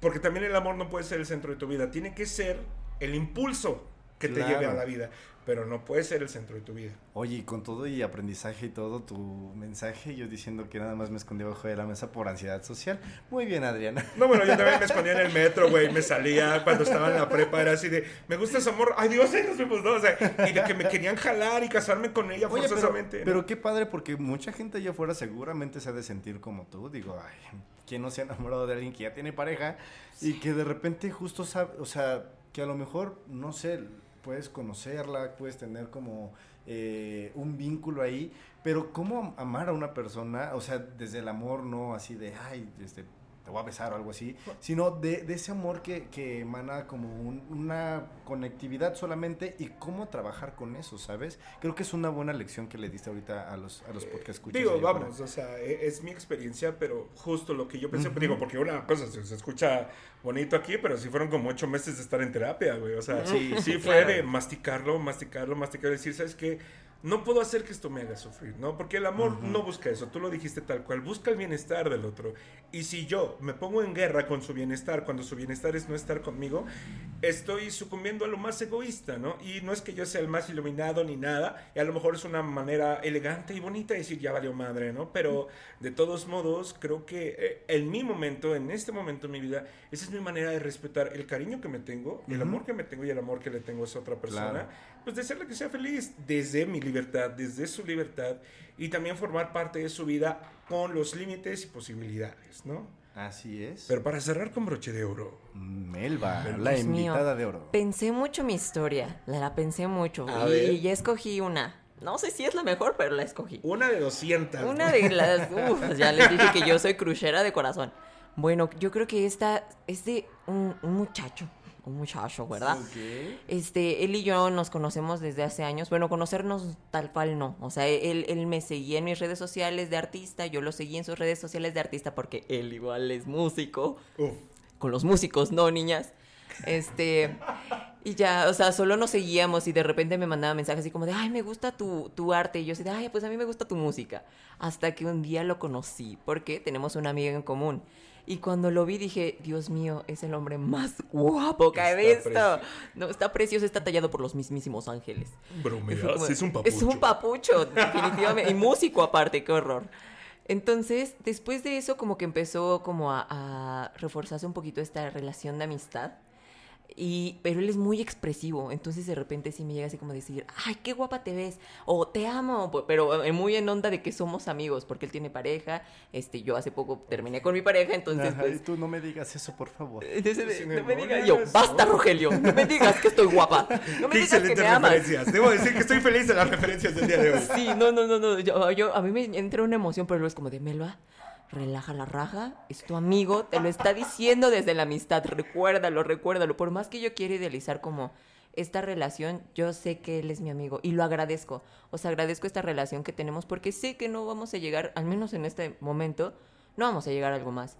Porque también el amor no puede ser el centro de tu vida. Tiene que ser el impulso que te lleve a la vida. Pero no puede ser el centro de tu vida.
Oye, y con todo y aprendizaje y todo tu mensaje, yo diciendo que nada más me escondí bajo de la mesa por ansiedad social. Muy bien, Adriana.
No, bueno, yo también me (laughs) escondía en el metro, güey, me salía cuando estaba en la prepa, era así de, me gusta ese amor, ay Dios, nos vemos, no, o sea, y de que me querían jalar y casarme con ella
Oye, pero,
forzosamente. ¿no?
pero qué padre, porque mucha gente allá afuera seguramente se ha de sentir como tú. Digo, ay, ¿quién no se ha enamorado de alguien que ya tiene pareja y que de repente justo sabe, o sea, que a lo mejor, no sé, puedes conocerla, puedes tener como eh, un vínculo ahí, pero ¿cómo amar a una persona? O sea, desde el amor, no así de, ay, este, te voy a besar o algo así, sino de, de ese amor que, que emana como un- una conectividad solamente y cómo trabajar con eso, ¿sabes? Creo que es una buena lección que le diste ahorita a los, a los podcast escuchas.
Digo, vamos, o sea, e- es mi experiencia, pero justo lo que yo pensé,
Ujú.
digo, porque una cosa se, se escucha bonito aquí, pero sí fueron como ocho meses de estar en terapia, güey, o sea,
Sí,
sí,
sí,
fue
claro.
de masticarlo, masticarlo, masticarlo, decir, ¿sabes qué? No puedo hacer que esto me haga sufrir, ¿no? Porque el amor no busca eso, tú lo dijiste tal cual, busca el bienestar del otro. Y si yo me pongo en guerra con su bienestar, cuando su bienestar es no estar conmigo, estoy sucumbiendo a lo más egoísta, ¿no? Y no es que yo sea el más iluminado ni nada, y a lo mejor es una manera elegante y bonita de decir ya valió madre, ¿no? Pero de todos modos, creo que eh, en mi momento, en este momento de mi vida, esa es mi manera de respetar el cariño que me tengo, el amor que me tengo y el amor que le tengo a esa otra persona,
Claro.
pues de hacerle que sea feliz desde mi libertad, desde su libertad, y también formar parte de su vida con los límites y posibilidades, ¿no?
Así es.
Pero para cerrar con broche de oro,
Melba, la
mío.
invitada de oro.
Pensé mucho mi historia, la, la pensé mucho.
A
y,
ver.
ya escogí una. No sé si es la mejor, pero la escogí.
Una de 200.
Una de las... (laughs) uf, ya les dije que yo soy crucera de corazón. Bueno, yo creo que esta es de un, un muchacho. Un muchacho, ¿verdad? Este, él y yo nos conocemos desde hace años. Bueno, conocernos tal cual no. O sea, él, él me seguía en mis redes sociales de artista, yo lo seguí en sus redes sociales de artista porque él igual es músico. Con los músicos, no, niñas. Este, y ya, o sea, solo nos seguíamos y de repente me mandaba mensajes así como de, ay, me gusta tu, tu arte. Y yo así de, ay, pues a mí me gusta tu música. Hasta que un día lo conocí, porque tenemos una amiga en común. Y cuando lo vi dije, Dios mío, es el hombre más guapo que he visto. No, está precioso, está tallado por los mismísimos ángeles.
Bromeas,
como-
es un papucho.
Es un papucho, (laughs) definitivamente. y músico aparte, qué horror. Entonces, después de eso, como que empezó como a, a reforzarse un poquito esta relación de amistad. Y, pero él es muy expresivo, entonces de repente sí me llega así como decir, ay, qué guapa te ves, o te amo, pero muy en onda de que somos amigos, porque él tiene pareja, este, yo hace poco terminé con mi pareja, entonces
Ajá, y
pues...
tú no me digas eso, por favor. (laughs)
entonces, no
me
digas, yo, basta Rogelio, no me digas que estoy guapa, no me
Qué
digas que me amas.
referencias. Debo decir que estoy feliz de las referencias del día de hoy.
Sí, no, no, no, no. Yo, yo- a mí me entra una emoción, pero luego es como de Melba, relaja la raja, es tu amigo, te lo está diciendo desde la amistad, recuérdalo, recuérdalo. Por más que yo quiera idealizar como esta relación, yo sé que él es mi amigo y lo agradezco. O sea, agradezco esta relación que tenemos porque sé que no vamos a llegar, al menos en este momento, no vamos a llegar a algo más.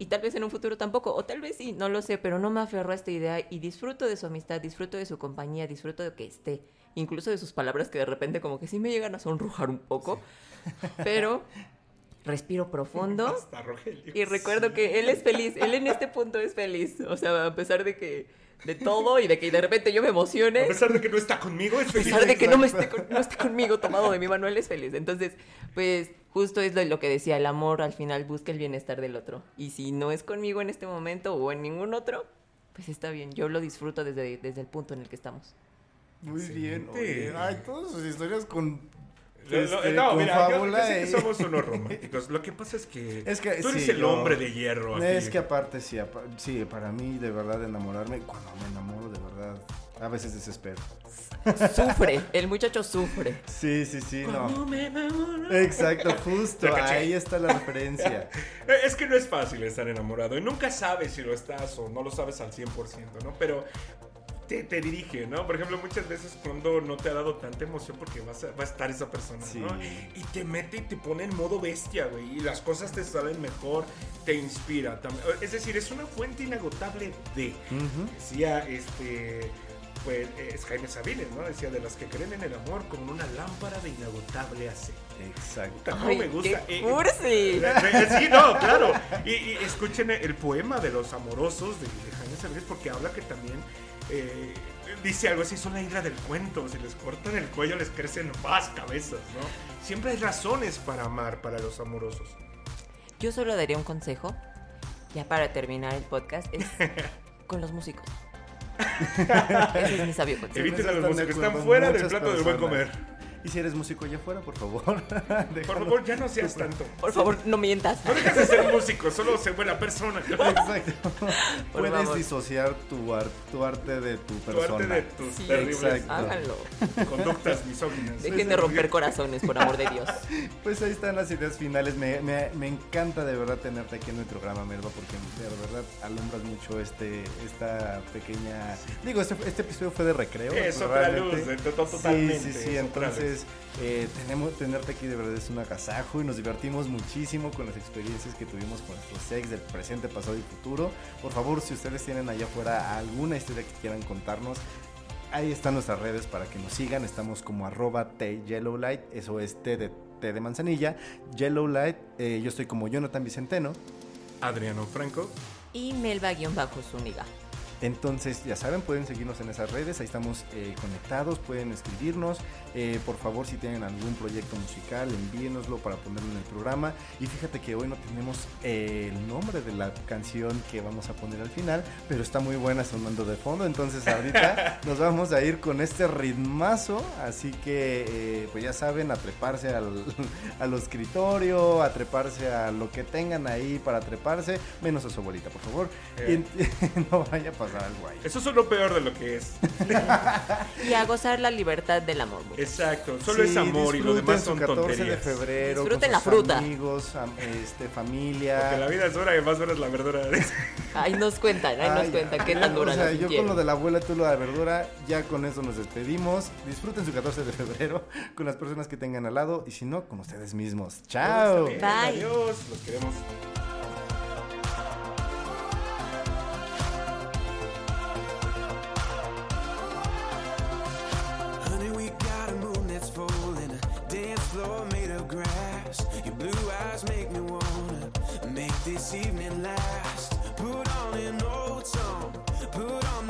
Y tal vez en un futuro tampoco, o tal vez sí, no lo sé, pero no me aferro a esta idea y disfruto de su amistad, disfruto de su compañía, disfruto de que esté, incluso de sus palabras que de repente como que sí me llegan a sonrojar un poco, pero (laughs) respiro profundo (laughs)
Hasta Rogelio.
y recuerdo que él es feliz, él en este punto es feliz, o sea, a pesar de que de todo y de que de repente yo me emocione,
A pesar de que no está conmigo, es
a
feliz.
pesar de que no, me esté, con- no esté conmigo tomado de mi mano, él es feliz. Entonces, pues justo es lo, que decía, el amor al final busca el bienestar del otro. Y si no es conmigo en este momento o en ningún otro, pues está bien, yo lo disfruto desde, desde el punto en el que estamos.
Muy bien. Oye. Ay, todas sus historias con. Este,
no, mira, yo- yo,
fábula
sé que
y-
somos unos (laughs) románticos. Lo que pasa es que,
Es que
tú eres
sí,
el
yo-
hombre de hierro. aquí.
Es que aparte, sí, apa- sí, para mí, de verdad, enamorarme, cuando me enamoro, de verdad, a veces desespero.
Sufre, (laughs) el muchacho sufre.
Sí, sí, sí,
Cuando
no.
me enamoro.
Exacto, justo, ahí está la referencia. (laughs)
Es que no es fácil estar enamorado y nunca sabes si lo estás o no lo sabes al 100%, ¿no? Pero te, te dirige, ¿no? Por ejemplo, muchas veces cuando no te ha dado tanta emoción porque vas a- va a estar esa persona,
Sí.
¿no? Y te mete y te pone en modo bestia, güey, y las cosas te salen mejor, te inspira también. Es decir, es una fuente inagotable de,
Ujú.
decía este... Pues es Jaime Sabines, ¿no? Decía, de las que creen en el amor como una lámpara de inagotable aceite.
Exacto.
¿Cómo
Ay,
me gusta?
qué
Eh,
cursi.
Sí, no, claro. Y, y escuchen el poema de los amorosos de, de Jaime Sabines porque habla que también eh, dice algo así, son la hidra del cuento. Si les cortan el cuello les crecen más cabezas, ¿no? Siempre hay razones para amar para los amorosos.
Yo solo daría un consejo, ya para terminar el podcast, es (laughs) con los músicos. (laughs) Ese es mi sabio consejo.
Eviten a los músicos, están fuera del plato del buen comer.
Y si eres músico allá afuera, por favor. (laughs)
Por favor, ya no seas tanto.
Por favor, no mientas.
No dejes de ser músico, solo sé buena persona. (laughs)
Exacto.
Por
Puedes
favor.
disociar tu, ar- tu arte de tu
Tu
persona.
arte de tus
Sí,
terribles
exacto.
Háganlo.
conductas misóginas.
Dejen de romper corazones, por amor de Dios. (laughs)
Pues ahí están las ideas finales. Me, me- me encanta de verdad tenerte aquí en el programa, Melba, porque de verdad alumbras mucho este esta pequeña... Digo, este, este episodio fue de recreo.
Es otra luz, totalmente.
Sí, sí, sí.
es otra
Entonces, eh, tenemos, tenerte aquí de verdad es un agasajo y nos divertimos muchísimo con las experiencias que tuvimos con nuestros ex del presente, pasado y futuro. Por favor, si ustedes tienen allá afuera alguna historia que quieran contarnos, Ahí están nuestras redes para que nos sigan. Estamos como arroba T Yellowlight. Eso es T de, T de manzanilla. Yellowlight. eh, yo estoy como Jonathan Vicenteno.
Adriano Franco.
Y Melba-Zúñiga.
Entonces, ya saben, pueden seguirnos en esas redes. Ahí estamos eh, conectados. Pueden escribirnos. Eh, por favor, si tienen algún proyecto musical, envíenoslo para ponerlo en el programa. Y fíjate que hoy no tenemos eh, el nombre de la canción que vamos a poner al final, pero está muy buena sonando de fondo. Entonces, ahorita (laughs) nos vamos a ir con este ritmazo. Así que, pues ya saben, a treparse al, (laughs) al escritorio, a treparse a lo que tengan ahí para treparse, menos a su abuelita, por favor. (laughs) No vaya a pasar pasar algo ahí.
Eso es lo peor de lo que es. (laughs)
Y a gozar la libertad del amor. muchachos.
Exacto. Solo
Sí,
es amor y lo
disfruten
demás
su
son
14
tonterías.
de febrero.
Disfruten
con
la fruta.
Amigos, am- este, familia.
Porque la vida es dura y más dura es la verdura. (laughs)
Ahí nos cuentan, ahí nos cuentan qué tan dura
O sea, yo con lo de la abuela, tú lo de la verdura, ya con eso nos despedimos. Disfruten su 14 de febrero (laughs) con las personas que tengan al lado y si no, con ustedes mismos. Chao.
Bye.
Adiós. Los queremos.
floor made of grass. Your blue eyes make me wanna make this evening last. Put on an old song, put on